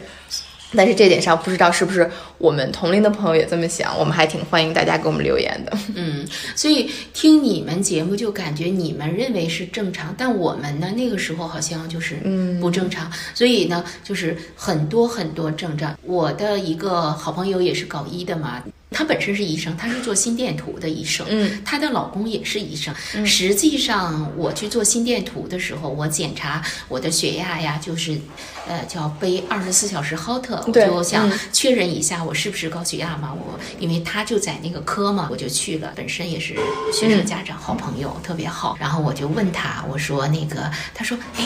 但是这点上不知道是不是我们同龄的朋友也这么想，我们还挺欢迎大家给我们留言的。嗯，所以听你们节目就感觉你们认为是正常，但我们呢那个时候好像就是嗯不正常，所以呢就是很多很多症状。我的一个好朋友也是搞医的嘛。她本身是医生，她是做心电图的医生。嗯，她的老公也是医生。实际上，我去做心电图的时候，我检查我的血压呀，就是，呃，叫背二十四小时 HOT，我就想确认一下我是不是高血压嘛。我因为他就在那个科嘛，我就去了。本身也是学生家长，好朋友，特别好。然后我就问他，我说那个，他说，哎。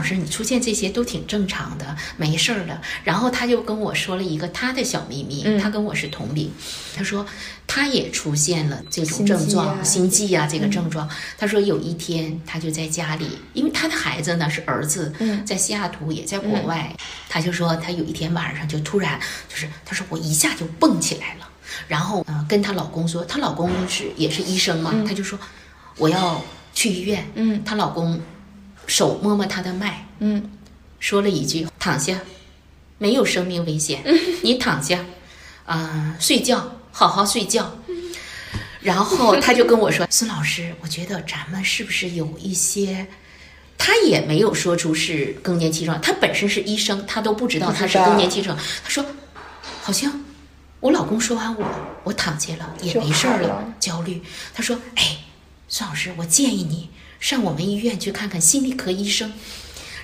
老师，你出现这些都挺正常的，没事儿的。然后他就跟我说了一个他的小秘密，他跟我是同龄，他说他也出现了这种症状，心悸啊这个症状。他说有一天他就在家里，因为他的孩子呢是儿子，在西雅图也在国外，他就说他有一天晚上就突然就是他说我一下就蹦起来了，然后嗯跟她老公说，她老公是也是医生嘛，他就说。我要去医院。嗯她老公手摸摸他的脉，嗯说了一句：“躺下，没有生命危险，你躺下，啊、睡觉，好好睡觉。”然后他就跟我说：“孙老师，我觉得咱们是不是有一些……他也没有说出是更年期症，他本身是医生，他都不知道他是更年期症。他说，好像我老公说完我，我躺下了也没事了，焦虑。他说，哎，孙老师，我建议你上我们医院去看看心理科医生。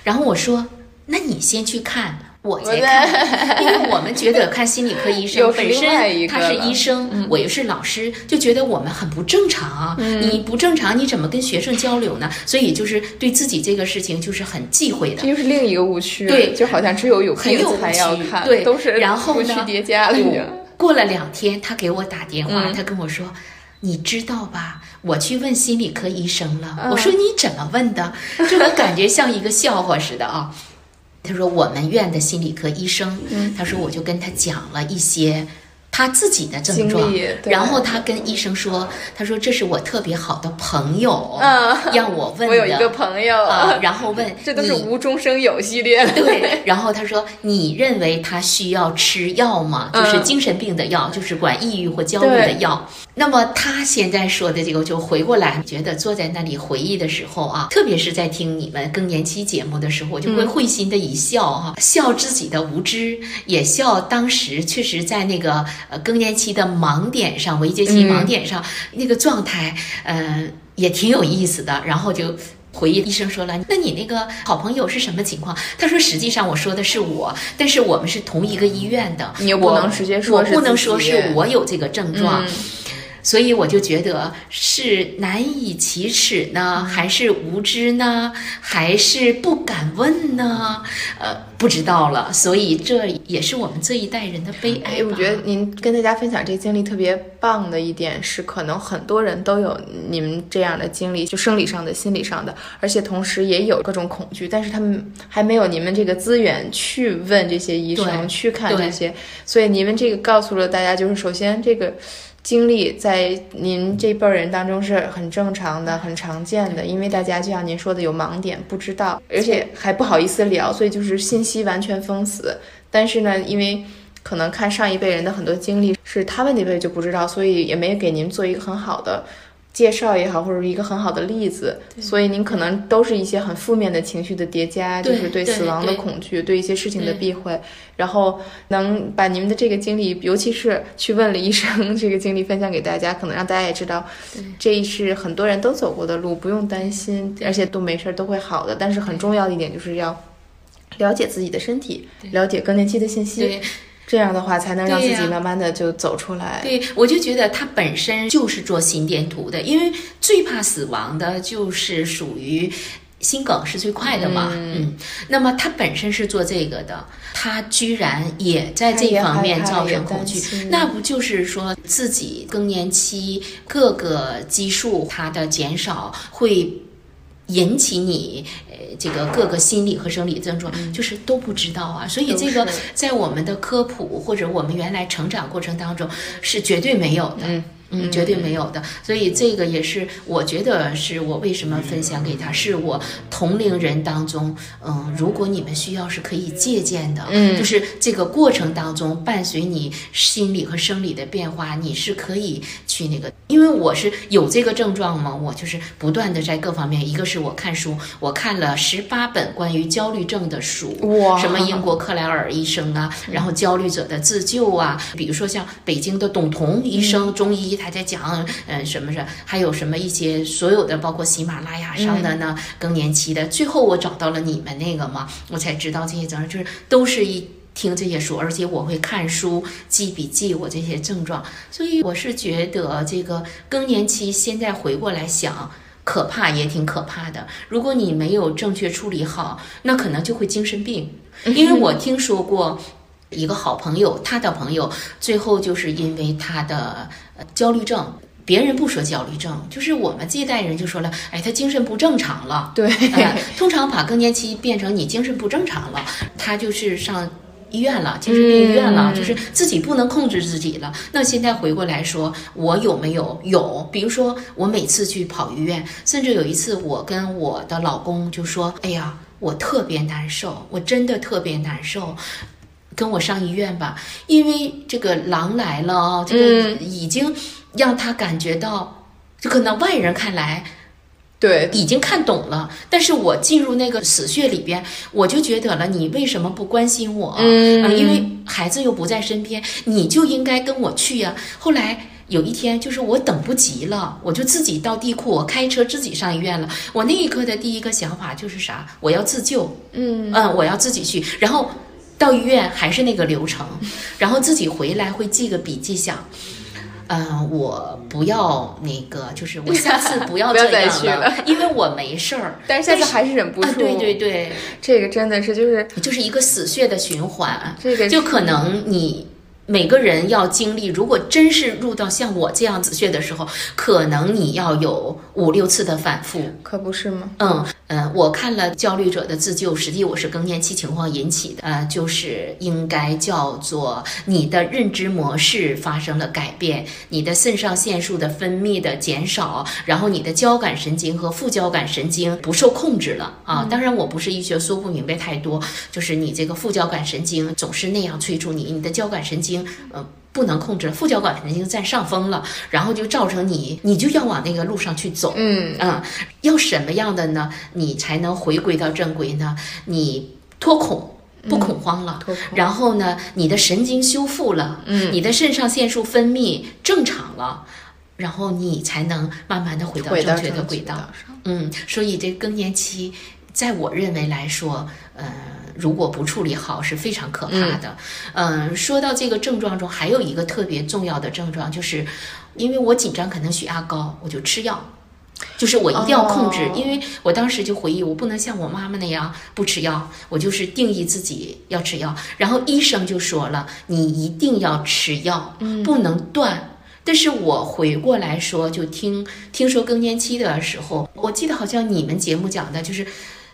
然后我说，那你先去看。我再看，因为我们觉得看心理科医生 本身他是医生，我又是老师，就觉得我们很不正常啊！你不正常，你怎么跟学生交流呢？所以就是对自己这个事情就是很忌讳的这。又是另一个误区，对就好像只有有病才要看，对都是然后呢误区叠加了。过了两天，他给我打电话，嗯他跟我说：“你知道吧？我去问心理科医生了。嗯我说：“你怎么问的？”这我感觉像一个笑话似的啊。他说：“我们院的心理科医生，嗯他说我就跟他讲了一些。”他自己的症状然后他跟医生说：“他说这是我特别好的朋友，嗯让我问的。我有一个朋友，啊，然后问 这都是无中生有系列的。对，然后他说：“你认为他需要吃药吗？就是嗯精神病的药，就是管抑郁或焦虑的药。那么他现在说的这个，就回过来，觉得坐在那里回忆的时候啊，特别是在听你们更年期节目的时候，我就会嗯会心的一笑哈、笑自己的无知，也笑当时确实在那个呃更年期的盲点上，围节期嗯盲点上、那个状态，嗯、也挺有意思的。然后就。回忆医生说了，那你那个好朋友是什么情况？他说，实际上我说的是我，但是我们是同一个医院的，你又不我能直接说我不能说是我有这个症状。嗯所以我就觉得是难以启齿呢，还是无知呢，还是不敢问呢？呃，不知道了。所以这也是我们这一代人的悲哀哎，我觉得您跟大家分享这个经历特别棒的一点是，可能很多人都有你们这样的经历，就生理上的、心理上的，而且同时也有各种恐惧，但是他们还没有你们这个资源去问这些医生，去看这些，所以你们这个告诉了大家，就是首先这个。经历在您这辈儿人当中是很正常的、很常见的，因为大家就像您说的有盲点，不知道，而且还不好意思聊，所以就是信息完全封死。但是呢，因为可能看上一辈人的很多经历是他们那辈就不知道，所以也没给您做一个很好的介绍也好，或者一个很好的例子，所以您可能都是一些很负面的情绪的叠加，就是对对死亡的恐惧，对。一些事情的避讳，然后能把你们的这个经历，尤其是去问了医生这个经历分享给大家，可能让大家也知道，这是很多人都走过的路，不用担心，而且都没事儿，都会好的。但是很重要的一点就是要了解自己的身体，了解更年期的信息。对这样的话才能让自己慢慢的就走出来。对，我就觉得他本身就是做心电图的，因为最怕死亡的就是属于。心梗是最快的嘛，嗯那么他本身是做这个的，他居然也在这方面造成恐惧那不就是说自己更年期各个激素它的减少会引起你呃这个各个心理和生理症状，就是都不知道啊。所以这个在我们的科普或者我们原来成长过程当中是绝对没有的。嗯嗯，绝对没有的，所以这个也是我觉得是我为什么分享给他，是我同龄人当中，嗯，如果你们需要是可以借鉴的，嗯就是这个过程当中伴随你心理和生理的变化，你是可以去那个，因为我是有这个症状嘛，我就是不断的在各方面，一个是我看书，我看了十八本关于焦虑症的书，哇什么英国克莱尔医生啊，然后焦虑者的自救啊，比如说像北京的董彤医生，中医他在讲，嗯，什么什么，还有什么一些所有的，包括喜马拉雅上的呢，更年期的，最后我找到了你们那个嘛，我才知道这些症状，就是都是一。听这些书，而且我会看书、记笔记，我这些症状，所以我是觉得这个更年期现在回过来想，可怕也挺可怕的。如果你没有正确处理好，那可能就会精神病。因为我听说过一个好朋友，他的朋友最后就是因为他的呃焦虑症。别人不说焦虑症，就是我们这一代人就说了，哎，他精神不正常了。对，呃通常把更年期变成你精神不正常了，他就是上医院了，精神病医院了，就是自己不能控制自己了。那现在回过来说，我有没有有？比如说我每次去跑医院，甚至有一次我跟我的老公就说：“哎呀，我特别难受，我真的特别难受，跟我上医院吧，因为这个狼来了啊，这个已经让他感觉到，就可能外人看来。”对，已经看懂了，但是我进入那个死穴里边，我就觉得了，你为什么不关心我？嗯，因为孩子又不在身边，你就应该跟我去呀。后来有一天，就是我等不及了，我就自己到地库，我开车自己上医院了。我那一刻的第一个想法就是啥？我要自救。嗯嗯，我要自己去，然后到医院还是那个流程，然后自己回来会记个笔记，想。嗯，我不要那个，就是我下次不要这样 了，因为我没事儿。但是下次还是忍不住。对对对，这个真的是就是就是一个死穴的循环。这个就可能你。每个人要经历，如果真是入到像我这样子穴的时候，可能你要有五六次的反复，可不是吗？嗯嗯，我看了焦虑者的自救，实际我是更年期情况引起的，呃，就是应该叫做你的认知模式发生了改变，你的肾上腺素的分泌的减少，然后你的交感神经和副交感神经不受控制了啊。当然，我不是医学，说不明白太多，就是你这个副交感神经总是那样催促你，你的交感神经。呃，不能控制，副交感神经占上风了，然后就造成你，你就要往那个路上去走。嗯啊，要什么样的呢？你才能回归到正轨呢？你脱恐，不恐慌了，然后呢，你的神经修复了，嗯，你的肾上腺素分泌正常了，然后你才能慢慢的回到正确的轨道上。嗯，所以这更年期，在我认为来说，呃。如果不处理好是非常可怕的。嗯，说到这个症状中，还有一个特别重要的症状，就是因为我紧张，可能血压高，我就吃药，就是我一定要控制。因为我当时就回忆，我不能像我妈妈那样不吃药，我就是定义自己要吃药。然后医生就说了，你一定要吃药，不能断。但是我回过来说，就听听说更年期的时候，我记得好像你们节目讲的就是。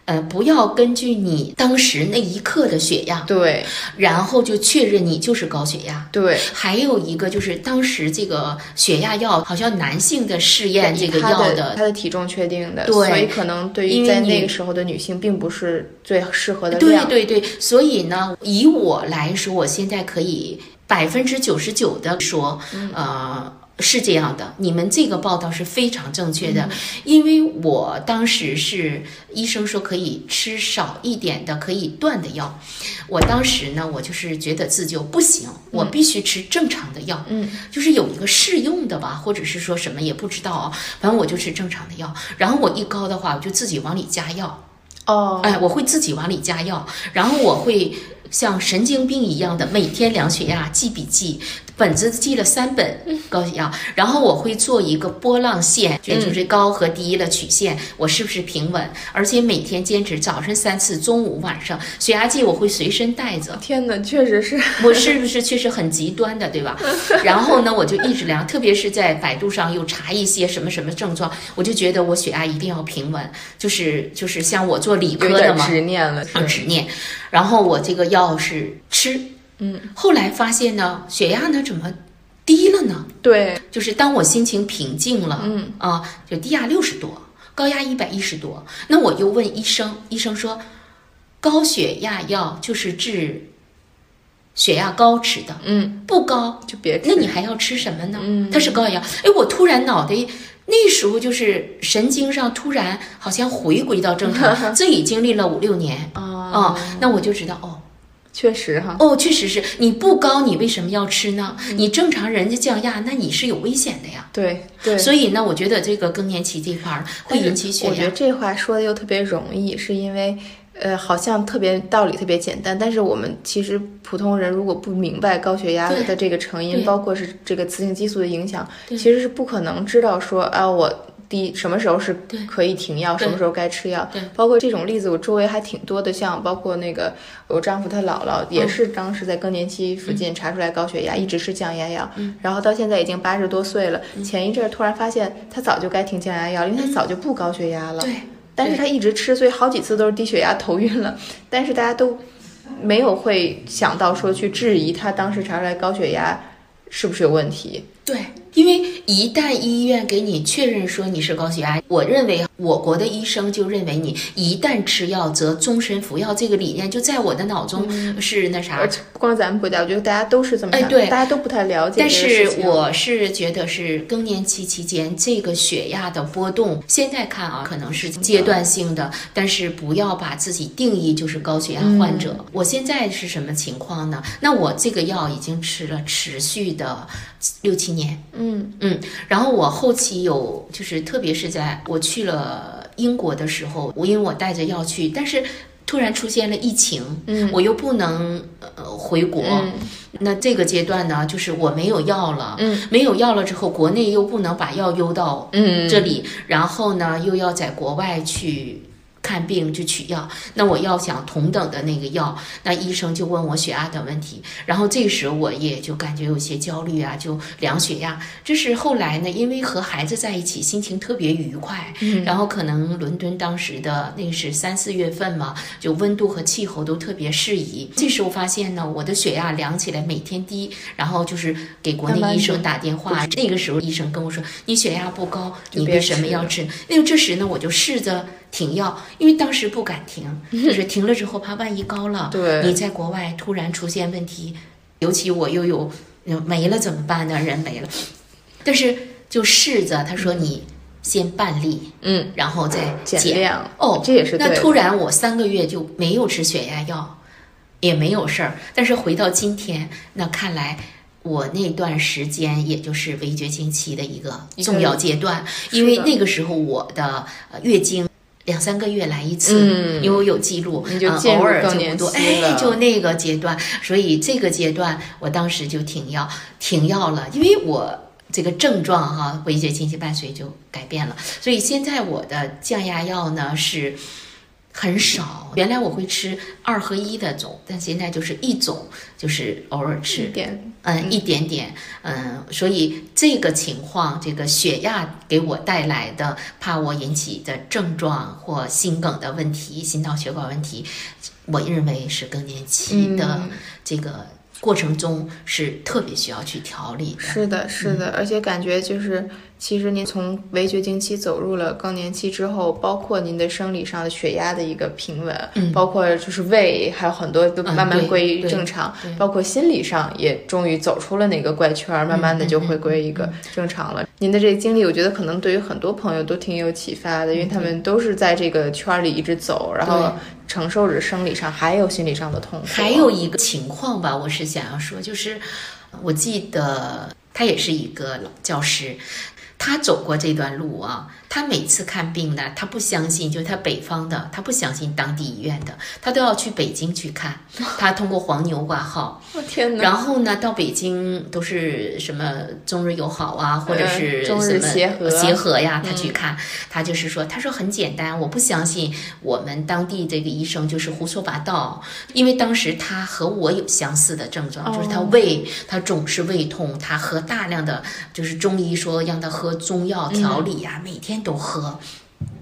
呃，不要根据你当时那一刻的血压，对，然后就确认你就是高血压，对。还有一个就是当时这个血压药，好像男性的试验这个药的，他的体重确定的，对，所以可能对于在那个时候的女性，并不是最适合的量。对对对，所以呢，以我来说，我现在可以百分之九十九的说，呃。是这样的，你们这个报道是非常正确的，因为我当时是医生说可以吃少一点的可以断的药，我当时呢，我就是觉得自救不行，我必须吃正常的药，嗯，就是有一个适用的吧，或者是说什么也不知道啊，反正我就吃正常的药，然后我一高的话，我就自己往里加药，哦，哎，我会自己往里加药，然后我会像神经病一样的每天量血压、记笔记。本子记了三本高血压，然后我会做一个波浪线，就是高和低的曲线，我是不是平稳？而且每天坚持早晨三次，中午晚上血压计我会随身带着。天哪，确实是我是不是确实很极端的，对吧？然后呢，我就一直量，特别是在百度上又查一些什么什么症状，我就觉得我血压一定要平稳，就是就是像我做理科的嘛，执念了，执念。然后我这个药是吃。嗯，后来发现呢，血压呢怎么低了呢？对，就是当我心情平静了，嗯啊，就低压六十多，高压一百一十多。那我就问医生，医生说，高血压药就是治血压高吃的，嗯，不高就别吃。那你还要吃什么呢？嗯，它是高压。哎，我突然脑袋那时候就是神经上突然好像回归到正常，这已经历了五六年啊，那我就知道哦。确实哈哦，确实是你不高，你为什么要吃呢？你正常人家降压，那你是有危险的呀。对对，所以呢，我觉得这个更年期这块儿会引起血压。我觉得这话说的又特别容易，是因为呃，好像特别道理特别简单，但是我们其实普通人如果不明白高血压的这个成因，包括是这个雌性激素的影响，其实是不可能知道说啊我。第什么时候是可以停药，什么时候该吃药？对，包括这种例子，我周围还挺多的。像包括那个我丈夫他姥姥，也是当时在更年期附近查出来高血压，一直吃降压药，然后到现在已经八十多岁了。前一阵突然发现他早就该停降压药，因为他早就不高血压了。对，但是他一直吃，所以好几次都是低血压头晕了。但是大家都没有会想到说去质疑他当时查出来高血压是不是有问题。对，因为一旦医院给你确认说你是高血压，我认为我国的医生就认为你一旦吃药则终身服药，这个理念就在我的脑中是那啥。而且不光咱们国家，我觉得大家都是这么想，哎对大家都不太了解但。是我是觉得是更年期期间这个血压的波动，现在看啊可能是阶段性的，但是不要把自己定义就是高血压患者。嗯我现在是什么情况呢？那我这个药已经吃了持续的六七年，嗯。嗯，然后我后期有就是特别是在我去了英国的时候，我因为我带着药去，但是。突然出现了疫情，嗯。我又不能呃回国，嗯。那这个阶段呢，就是我没有药了，嗯。没有药了之后，国内又不能把药邮到嗯。这里，然后呢又要在国外去看病去取药，那我要想同等的那个药，那医生就问我血压的问题，然后这时我也就感觉有些焦虑啊，就量血压。这是后来呢，因为和孩子在一起，心情特别愉快，嗯然后可能伦敦当时的那是三四月份嘛，就温度和气候都特别适宜。这时候发现呢，我的血压量起来每天低，然后就是给国内医生打电话。那个时候医生跟我说：“你血压不高，你为什么要吃？”那个这时呢，我就试着停药，因为当时不敢停，就是停了之后怕万一高了，对你在国外突然出现问题，尤其我又有呃没了怎么办呢？人没了，但是就试着他说你先半粒，嗯，然后再减减量哦，这也是对那突然我三个月就没有吃血压药，也没有事儿。但是回到今天，那看来我那段时间也就是围绝经期的一个重要阶段，因为那个时候我的呃月经。两三个月来一次，嗯。因为我有记录，你就呃偶尔就不多，哎，就那个阶段，所以这个阶段我当时就停药，停药了，因为我这个症状哈，围绝经期伴随就改变了，所以现在我的降压药呢是很少，原来我会吃二合一的种，但现在就是一种，就是偶尔一吃，点。嗯，一点点，嗯，所以这个情况，这个血压给我带来的怕我引起的症状或心梗的问题、心脑血管问题，我认为是更年期的嗯。这个过程中是特别需要去调理的。是的，是的，而且感觉就是，其实您从围绝经期走入了更年期之后，包括您的生理上的血压的一个平稳，嗯包括就是胃还有很多都慢慢归于正常，对包括心理上也终于走出了那个怪圈儿，慢慢的就回归一嗯个正常了。您的这个经历，我觉得可能对于很多朋友都挺有启发的，因为他们都是在这个圈儿里一直走，然后承受着生理上还有心理上的痛苦。还有一个情况吧，我是想要说，就是我记得他也是一个老教师，他走过这段路啊。他每次看病呢，他不相信，就是他北方的，他不相信当地医院的，他都要去北京去看。他通过黄牛挂号，我天哪！然后呢，到北京都是什么中日友好啊，或者是嗯中日什么协和。协和呀，他嗯去看，他就是说，他说很简单，我不相信我们当地这个医生就是胡说八道，因为当时他和我有相似的症状，就是他哦胃，他总是胃痛，他喝大量的就是中医说让他喝中药调理呀、每天都喝。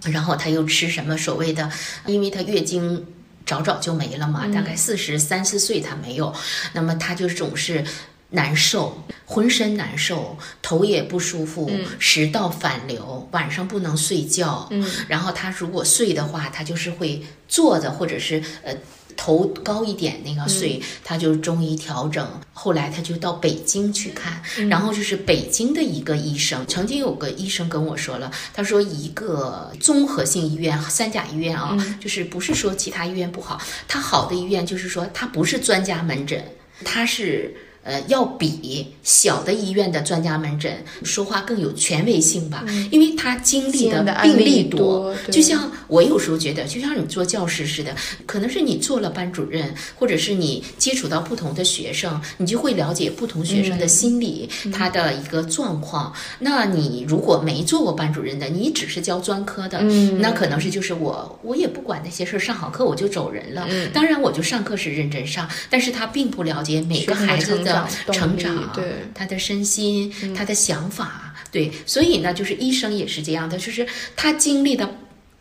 然后他又吃什么所谓的，因为他月经早早就没了嘛，大概四十三四岁他没有，那么他就总是难受，浑身难受，头也不舒服，食道反流，晚上不能睡觉，嗯，然后他如果睡的话，他就是会坐着或者是呃。头高一点那个睡，他就中医调整。后来他就到北京去看，然后就是北京的一个医生，曾经有个医生跟我说了，他说一个综合性医院、三甲医院啊，就是不是说其他医院不好，它好的医院就是说它不是专家门诊，它是。呃，要比小的医院的专家门诊说话更有权威性吧，因为他经历的病例多就像我有时候觉得，就像你做教师似的，可能是你做了班主任，或者是你接触到不同的学生，你就会了解不同学生的心理，他的一个状况。那你如果没做过班主任的，你只是教专科的，嗯那可能是就是我我也不管那些事儿，上好课我就走人了。当然，我就上课是认真上，但是他并不了解每个孩子的成长对。他的身心，他的想法，对，所以呢，就是医生也是这样的，就是他经历的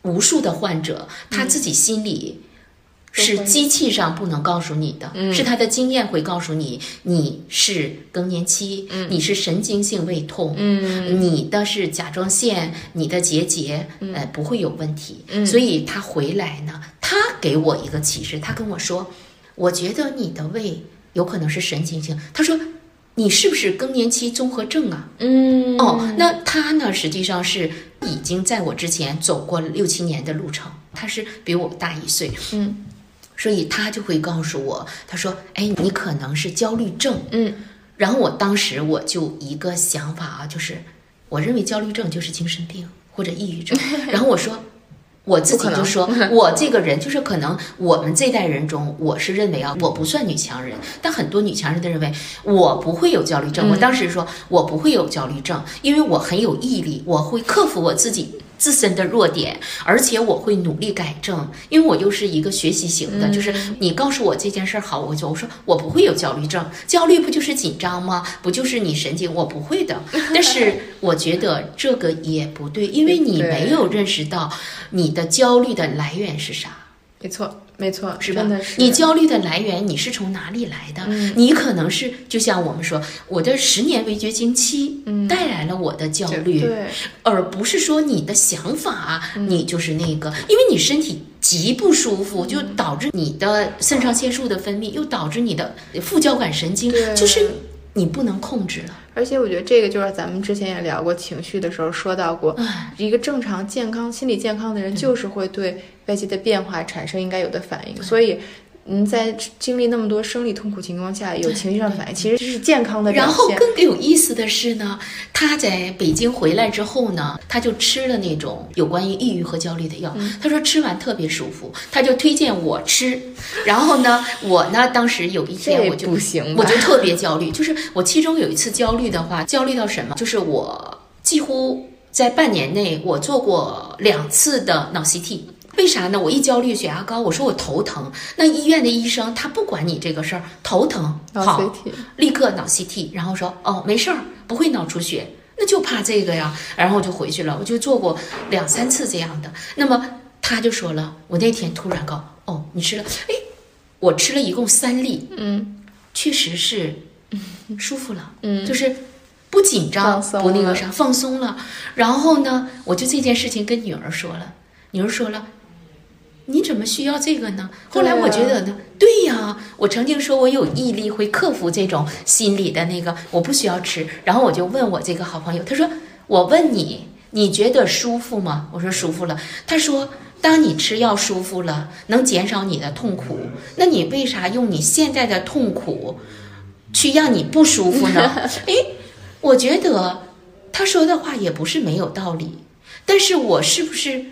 无数的患者，他自己心里是机器上不能告诉你的，是他的经验会告诉你，你是更年期，你是神经性胃痛，你的是甲状腺，你的结节，呃，不会有问题。所以他回来呢，他给我一个启示，他跟我说，我觉得你的胃有可能是神经性。他说，你是不是更年期综合症啊？嗯，哦，那他呢，实际上是已经在我之前走过六七年的路程，他是比我大一岁，嗯。所以他就会告诉我，他说：“哎，你可能是焦虑症。”嗯，然后我当时我就一个想法啊，就是我认为焦虑症就是精神病或者抑郁症。然后我说，我自己就说，我这个人就是可能我们这代人中，我是认为啊，我不算女强人，但很多女强人都认为我不会有焦虑症。我当时说我不会有焦虑症，因为我很有毅力，我会克服我自己。自身的弱点，而且我会努力改正，因为我又是一个学习型的。就是你告诉我这件事儿好，我就我说我不会有焦虑症，焦虑不就是紧张吗？不就是你神经？我不会的。但是我觉得这个也不对，因为你没有认识到你的焦虑的来源是啥。没错，没错，是吧？是。你焦虑的来源，你是从哪里来的？你可能是就像我们说，我的十年未绝经期带来了我的焦虑，对，而不是说你的想法，你就是那个，因为你身体极不舒服，就导致你的肾上腺素的分泌，又导致你的副交感神经，就是你不能控制了。而且我觉得这个就是咱们之前也聊过情绪的时候说到过，一个正常健康、心理健康的人，就是会对外界的变化产生应该有的反应，所以。嗯，在经历那么多生理痛苦情况下，有情绪上反应，其实这是健康的然后更有意思的是呢，他在北京回来之后呢，他就吃了那种有关于抑郁和焦虑的药。他说吃完特别舒服，他就推荐我吃。然后呢，我呢当时有一天我就不行，我就特别焦虑。就是我其中有一次焦虑的话，焦虑到什么？就是我几乎在半年内我做过两次的脑 CT。为啥呢？我一焦虑，血压高，我说我头疼。那医院的医生他不管你这个事儿，头疼好，立刻脑 CT，然后说哦没事儿，不会脑出血，那就怕这个呀。然后我就回去了，我就做过两三次这样的。那么他就说了，我那天突然告哦，你吃了，哎，我吃了一共三粒，嗯，确实是舒服了，嗯，就是不紧张，不那个啥，放松了。然后呢，我就这件事情跟女儿说了，女儿说了。你怎么需要这个呢？后来我觉得呢，对呀，我曾经说我有毅力会克服这种心理的那个，我不需要吃。然后我就问我这个好朋友，他说：“我问你，你觉得舒服吗？”我说：“舒服了。”他说：“当你吃药舒服了，能减少你的痛苦，那你为啥用你现在的痛苦去让你不舒服呢？” 哎，我觉得他说的话也不是没有道理，但是我是不是？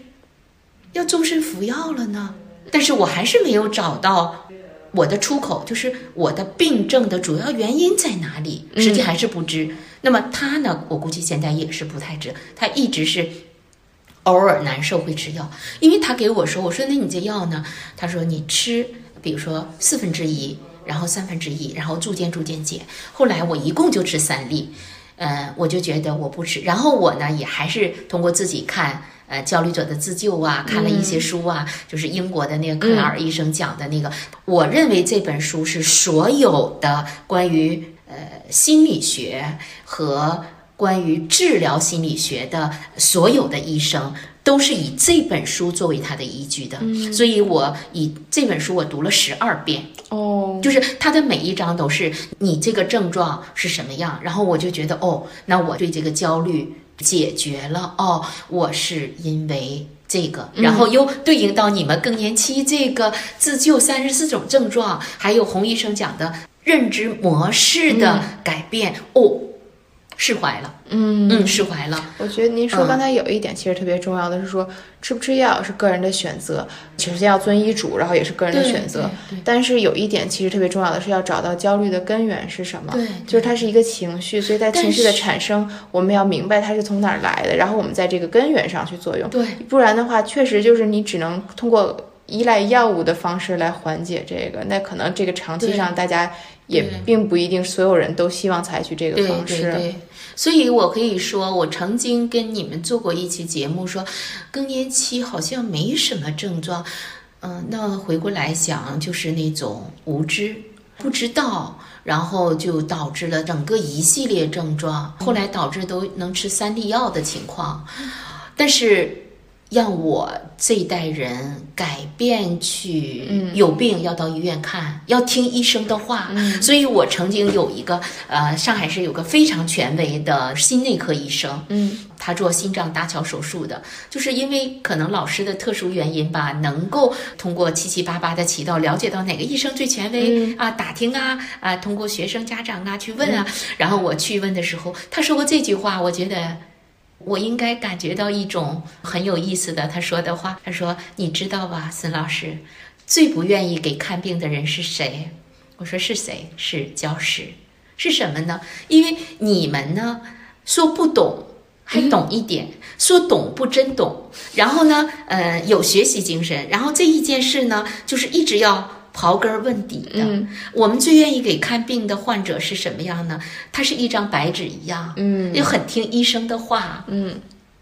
要终身服药了呢，但是我还是没有找到我的出口，就是我的病症的主要原因在哪里，实际还是不知。那么他呢，我估计现在也是不太知，他一直是偶尔难受会吃药，因为他给我说，我说那你这药呢？他说你吃，比如说四分之一，然后三分之一，然后逐渐逐渐减。后来我一共就吃三粒，嗯，我就觉得我不吃，然后我呢也还是通过自己看。呃，焦虑者的自救啊，看了一些书啊，就是英国的那个克莱尔医生讲的那个。我认为这本书是所有的关于呃心理学和关于治疗心理学的所有的医生都是以这本书作为他的依据的。所以我以这本书我读了十二遍。哦，就是它的每一章都是你这个症状是什么样，然后我就觉得哦，那我对这个焦虑。解决了。哦，我是因为这个，然后又对应到你们更年期这个自救三十四种症状，还有洪医生讲的认知模式的改变。哦。释怀了，嗯嗯，释怀了。我觉得您说刚才有一点其实特别重要的是说，吃不吃药是个人的选择，首先要遵医嘱，然后也是个人的选择。但是有一点其实特别重要的是要找到焦虑的根源是什么，对，就是它是一个情绪，所以在情绪的产生，我们要明白它是从哪儿来的，然后我们在这个根源上去作用。对，不然的话，确实就是你只能通过依赖药物的方式来缓解这个，那可能这个长期上大家也并不一定所有人都希望采取这个方式。对。所以，我可以说，我曾经跟你们做过一期节目，说更年期好像没什么症状，嗯，那回过来想，就是那种无知、不知道，然后就导致了整个一系列症状，后来导致都能吃三粒药的情况。但是让我这一代人改变去，有病要到医院看，要听医生的话。所以我曾经有一个呃，上海市有个非常权威的心内科医生，嗯，他做心脏搭桥手术的，就是因为可能老师的特殊原因吧，能够通过七七八八的渠道了解到哪个医生最权威、啊，打听啊啊，通过学生家长啊去问啊，然后我去问的时候，他说过这句话，我觉得。我应该感觉到一种很有意思的他说的话。他说：“你知道吧，孙老师，最不愿意给看病的人是谁？”我说：“是谁？是教师。是什么呢？因为你们呢，说不懂还懂一点，说懂不真懂。然后呢，呃，有学习精神。然后这一件事呢，就是一直要。”刨根问底的，我们最愿意给看病的患者是什么样呢？他是一张白纸一样，嗯，又很听医生的话，嗯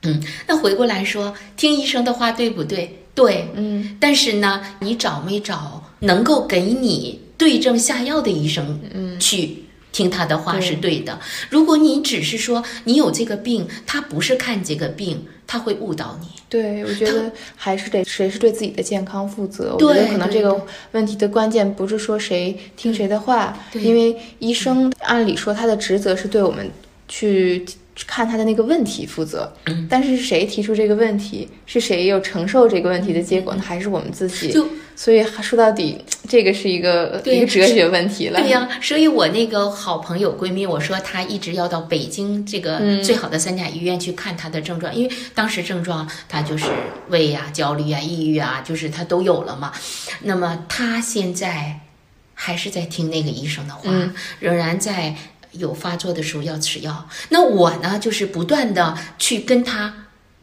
嗯。那回过来说，听医生的话对不对？对，嗯。但是呢，你找没找能够给你对症下药的医生？嗯，去听他的话是对的。如果你只是说你有这个病，他不是看这个病。他会误导你。对，我觉得还是得谁是对自己的健康负责。我觉得可能这个问题的关键不是说谁听谁的话，因为医生按理说他的职责是对我们去看他的那个问题负责。嗯。但是谁提出这个问题，是谁又承受这个问题的结果呢？还是我们自己。就。所以说到底，这个是一个一个哲学问题了。对呀，所以我那个好朋友闺蜜，我说她一直要到北京这个最好的三甲医院去看她的症状，因为当时症状她就是胃呀、焦虑啊、抑郁啊，就是她都有了嘛。那么她现在还是在听那个医生的话，仍然在有发作的时候要吃药。那我呢，就是不断的去跟他。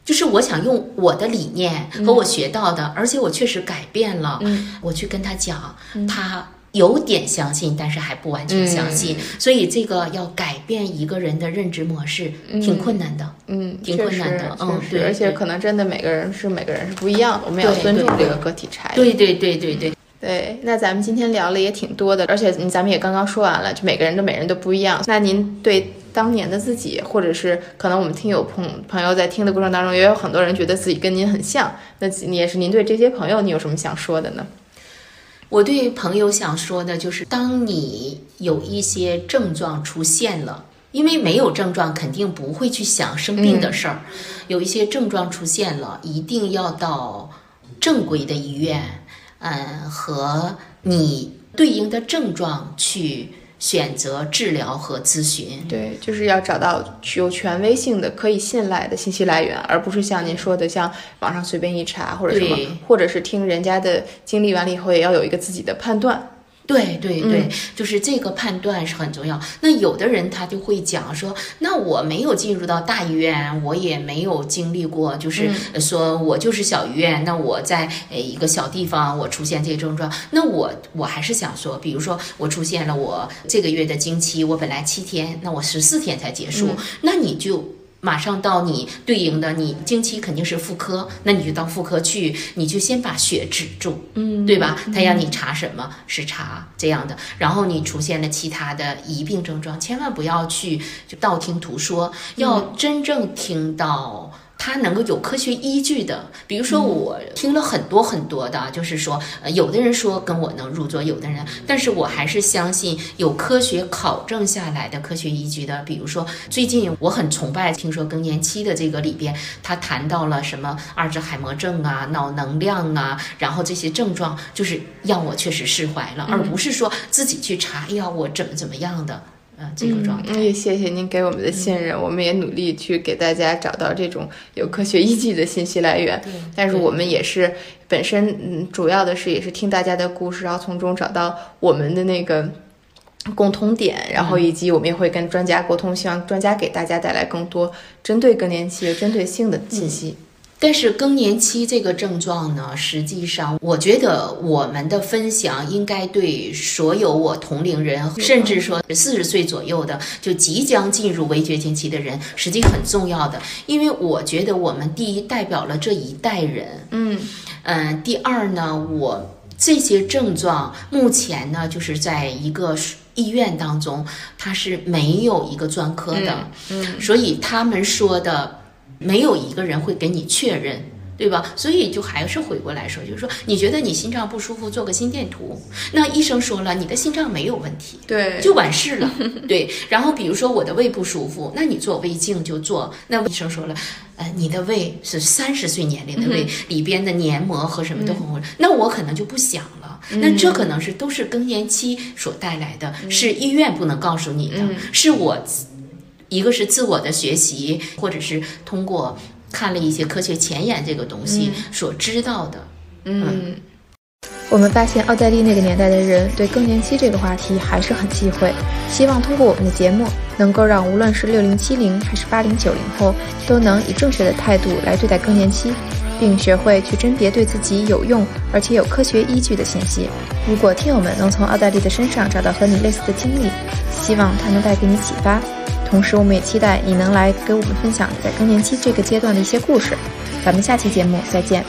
就是我想用我的理念和我学到的，而且我确实改变了。我去跟他讲，他有点相信，但是还不完全相信。所以这个要改变一个人的认知模式，挺困难的。嗯，挺困难的。嗯，对。而且可能真的每个人是每个人是不一样的，我们要尊重这个个体差异。对对对对对。对，那咱们今天聊了也挺多的，而且咱们也刚刚说完了，就每个人都每人都不一样。那您对当年的自己，或者是可能我们听友朋朋友在听的过程当中，也有很多人觉得自己跟您很像，那也是您对这些朋友，你有什么想说的呢？我对朋友想说的就是，当你有一些症状出现了，因为没有症状肯定不会去想生病的事儿，有一些症状出现了，一定要到正规的医院。嗯，和你对应的症状去选择治疗和咨询。对，就是要找到有权威性的、可以信赖的信息来源，而不是像您说的，像网上随便一查或者什么，或者是听人家的经历完了以后，也要有一个自己的判断。对对对，就是这个判断是很重要。那有的人他就会讲说，那我没有进入到大医院，我也没有经历过，就是说我就是小医院。那我在呃一个小地方，我出现这些症状，那我我还是想说，比如说我出现了，我这个月的经期，我本来七天，那我十四天才结束，那你就。马上到你对应的，你经期肯定是妇科，那你就到妇科去，你就先把血止住，嗯，对吧？他让你查什么是查这样的，然后你出现了其他的疑病症状，千万不要去就道听途说，要真正听到。他能够有科学依据的，比如说我听了很多很多的，就是说，呃，有的人说跟我能入座，有的人，但是我还是相信有科学考证下来的科学依据的。比如说，最近我很崇拜，听说更年期的这个里边，他谈到了什么阿尔兹海默症啊、脑能量啊，然后这些症状，就是让我确实释怀了，而不是说自己去查，哎呀，我怎么怎么样的。这个状态，也谢谢您给我们的信任，我们也努力去给大家找到这种有科学依据的信息来源。但是我们也是本身，嗯，主要的是也是听大家的故事，然后从中找到我们的那个共同点，然后以及我们也会跟专家沟通，希望专家给大家带来更多针对更年期、针对性的信息。但是更年期这个症状呢，实际上我觉得我们的分享应该对所有我同龄人，甚至说四十岁左右的就即将进入围绝经期的人，实际很重要的。因为我觉得我们第一代表了这一代人，嗯。嗯，第二呢，我这些症状目前呢，就是在一个医院当中，它是没有一个专科的，嗯。所以他们说的没有一个人会给你确认。对吧？所以就还是回过来说，就是说，你觉得你心脏不舒服，做个心电图，那医生说了，你的心脏没有问题，对就完事了。对，然后比如说我的胃不舒服，那你做胃镜就做。那医生说了，呃，你的胃是三十岁年龄的胃，里边的黏膜和什么都很混乱，那我可能就不想了。那这可能是都是更年期所带来的，是医院不能告诉你的，是我一个是自我的学习，或者是通过看了一些科学前沿这个东西所知道的。嗯，我们发现奥黛丽那个年代的人对更年期这个话题还是很忌讳，希望通过我们的节目，能够让无论是六零七零还是八零九零后，都能以正确的态度来对待更年期，并学会去甄别对自己有用而且有科学依据的信息。如果听友们能从奥黛丽的身上找到和你类似的经历，希望它能带给你启发。同时，我们也期待你能来给我们分享在更年期这个阶段的一些故事。咱们下期节目再见。